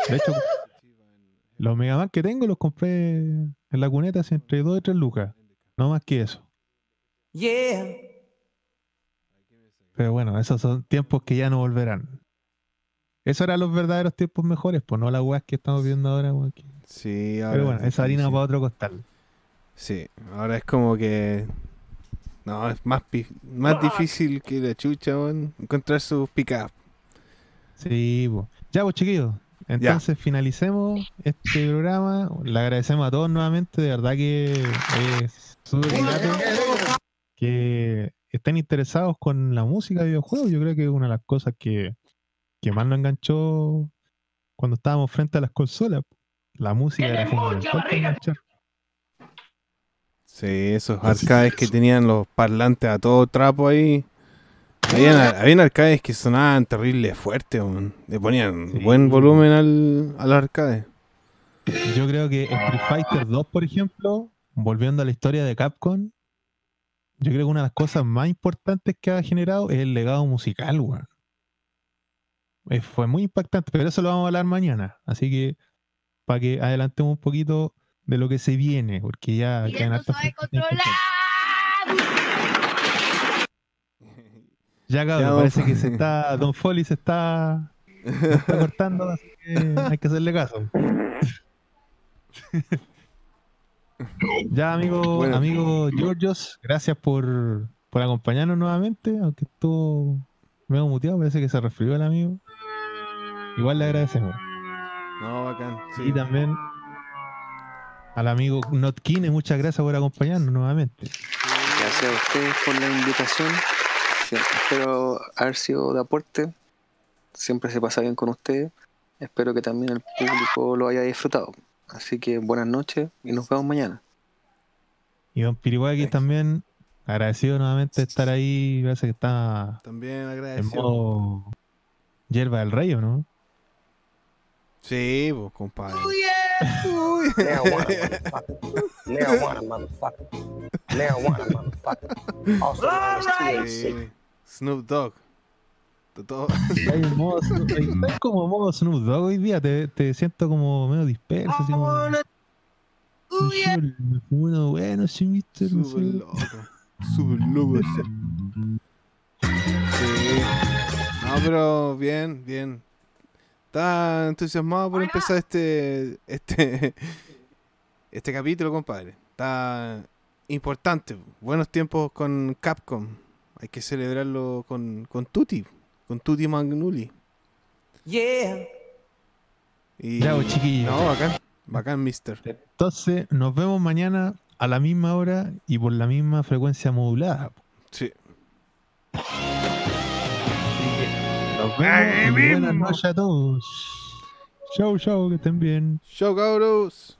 De hecho, *laughs* los Mega Man que tengo los compré en la cuneta así entre 2 y 3 lucas. No más que eso. Pero bueno, esos son tiempos que ya no volverán. Esos eran los verdaderos tiempos mejores, pues no las weas que estamos viendo ahora, que- Sí, ahora Pero bueno, es esa harina difícil. para otro costal. Sí, ahora es como que. No, es más, pi- más difícil que la chucha, weón, encontrar sus pick-up. Sí, pues. Ya, pues chiquillos. Entonces finalicemos este programa. Le agradecemos a todos nuevamente. De verdad que es que estén interesados con la música de videojuegos. Yo creo que es una de las cosas que, que más nos enganchó cuando estábamos frente a las consolas. La música era fundamental. Sí, esos arcades que tenían los parlantes a todo trapo ahí. Habían, habían arcades que sonaban terrible fuerte, weón. Le ponían Sí. buen volumen al, al arcade. Yo creo que Street Fighter 2, por ejemplo, volviendo a la historia de Capcom, yo creo que una de las cosas más importantes que ha generado es el legado musical, weón. Eh, Fue muy impactante, pero eso lo vamos a hablar mañana. Así que, para que adelantemos un poquito de lo que se viene, porque ya Y quedan hartas. Ya, cabrón, parece que se está. *laughs* Don Foley se está, se está cortando, así que hay que hacerle caso. *laughs* *laughs* ya, amigo, Bueno. amigo Georgios, gracias por, por acompañarnos nuevamente, aunque estuvo medio muteado, parece que se resfrió el amigo. Igual le agradecemos. No, bacán. Sí. Y también al amigo Notkine, muchas gracias por acompañarnos nuevamente. Gracias a ustedes por la invitación. Espero haber sido de aporte. Siempre se pasa bien con ustedes. Espero que también el público lo haya disfrutado. Así que buenas noches y nos vemos mañana. Y don Pirihuaki también, agradecido nuevamente de estar ahí, parece que está También en agradecido. modo hierba del rey, ¿o no? Sí, pues, compadre. *laughs* Motherfucker. Motherfucker. As THC. Sí. Snoop Dogg. Todo. *laughs* Está en modo Snoop- está como modo Snoop Dogg hoy día, te, te siento como medio disperso, así como... Uno bueno, sí, mister, Súper loco. Súper loco. Sí. *laughs* Sí. No, pero bien, bien. Está entusiasmado por empezar este, este, *laughs* este capítulo, compadre. Está importante. Buenos tiempos con Capcom. Hay que celebrarlo con, con Tutti con Tutti Magnuli. Yeah. Y, Bravo, pues, chiquillos. No, bacán. Bacán, mister. Entonces, nos vemos mañana a la misma hora y por la misma frecuencia modulada. Sí. Nos vemos. Y buenas noches a todos. Chau, chau, que estén bien. Chau, cabros.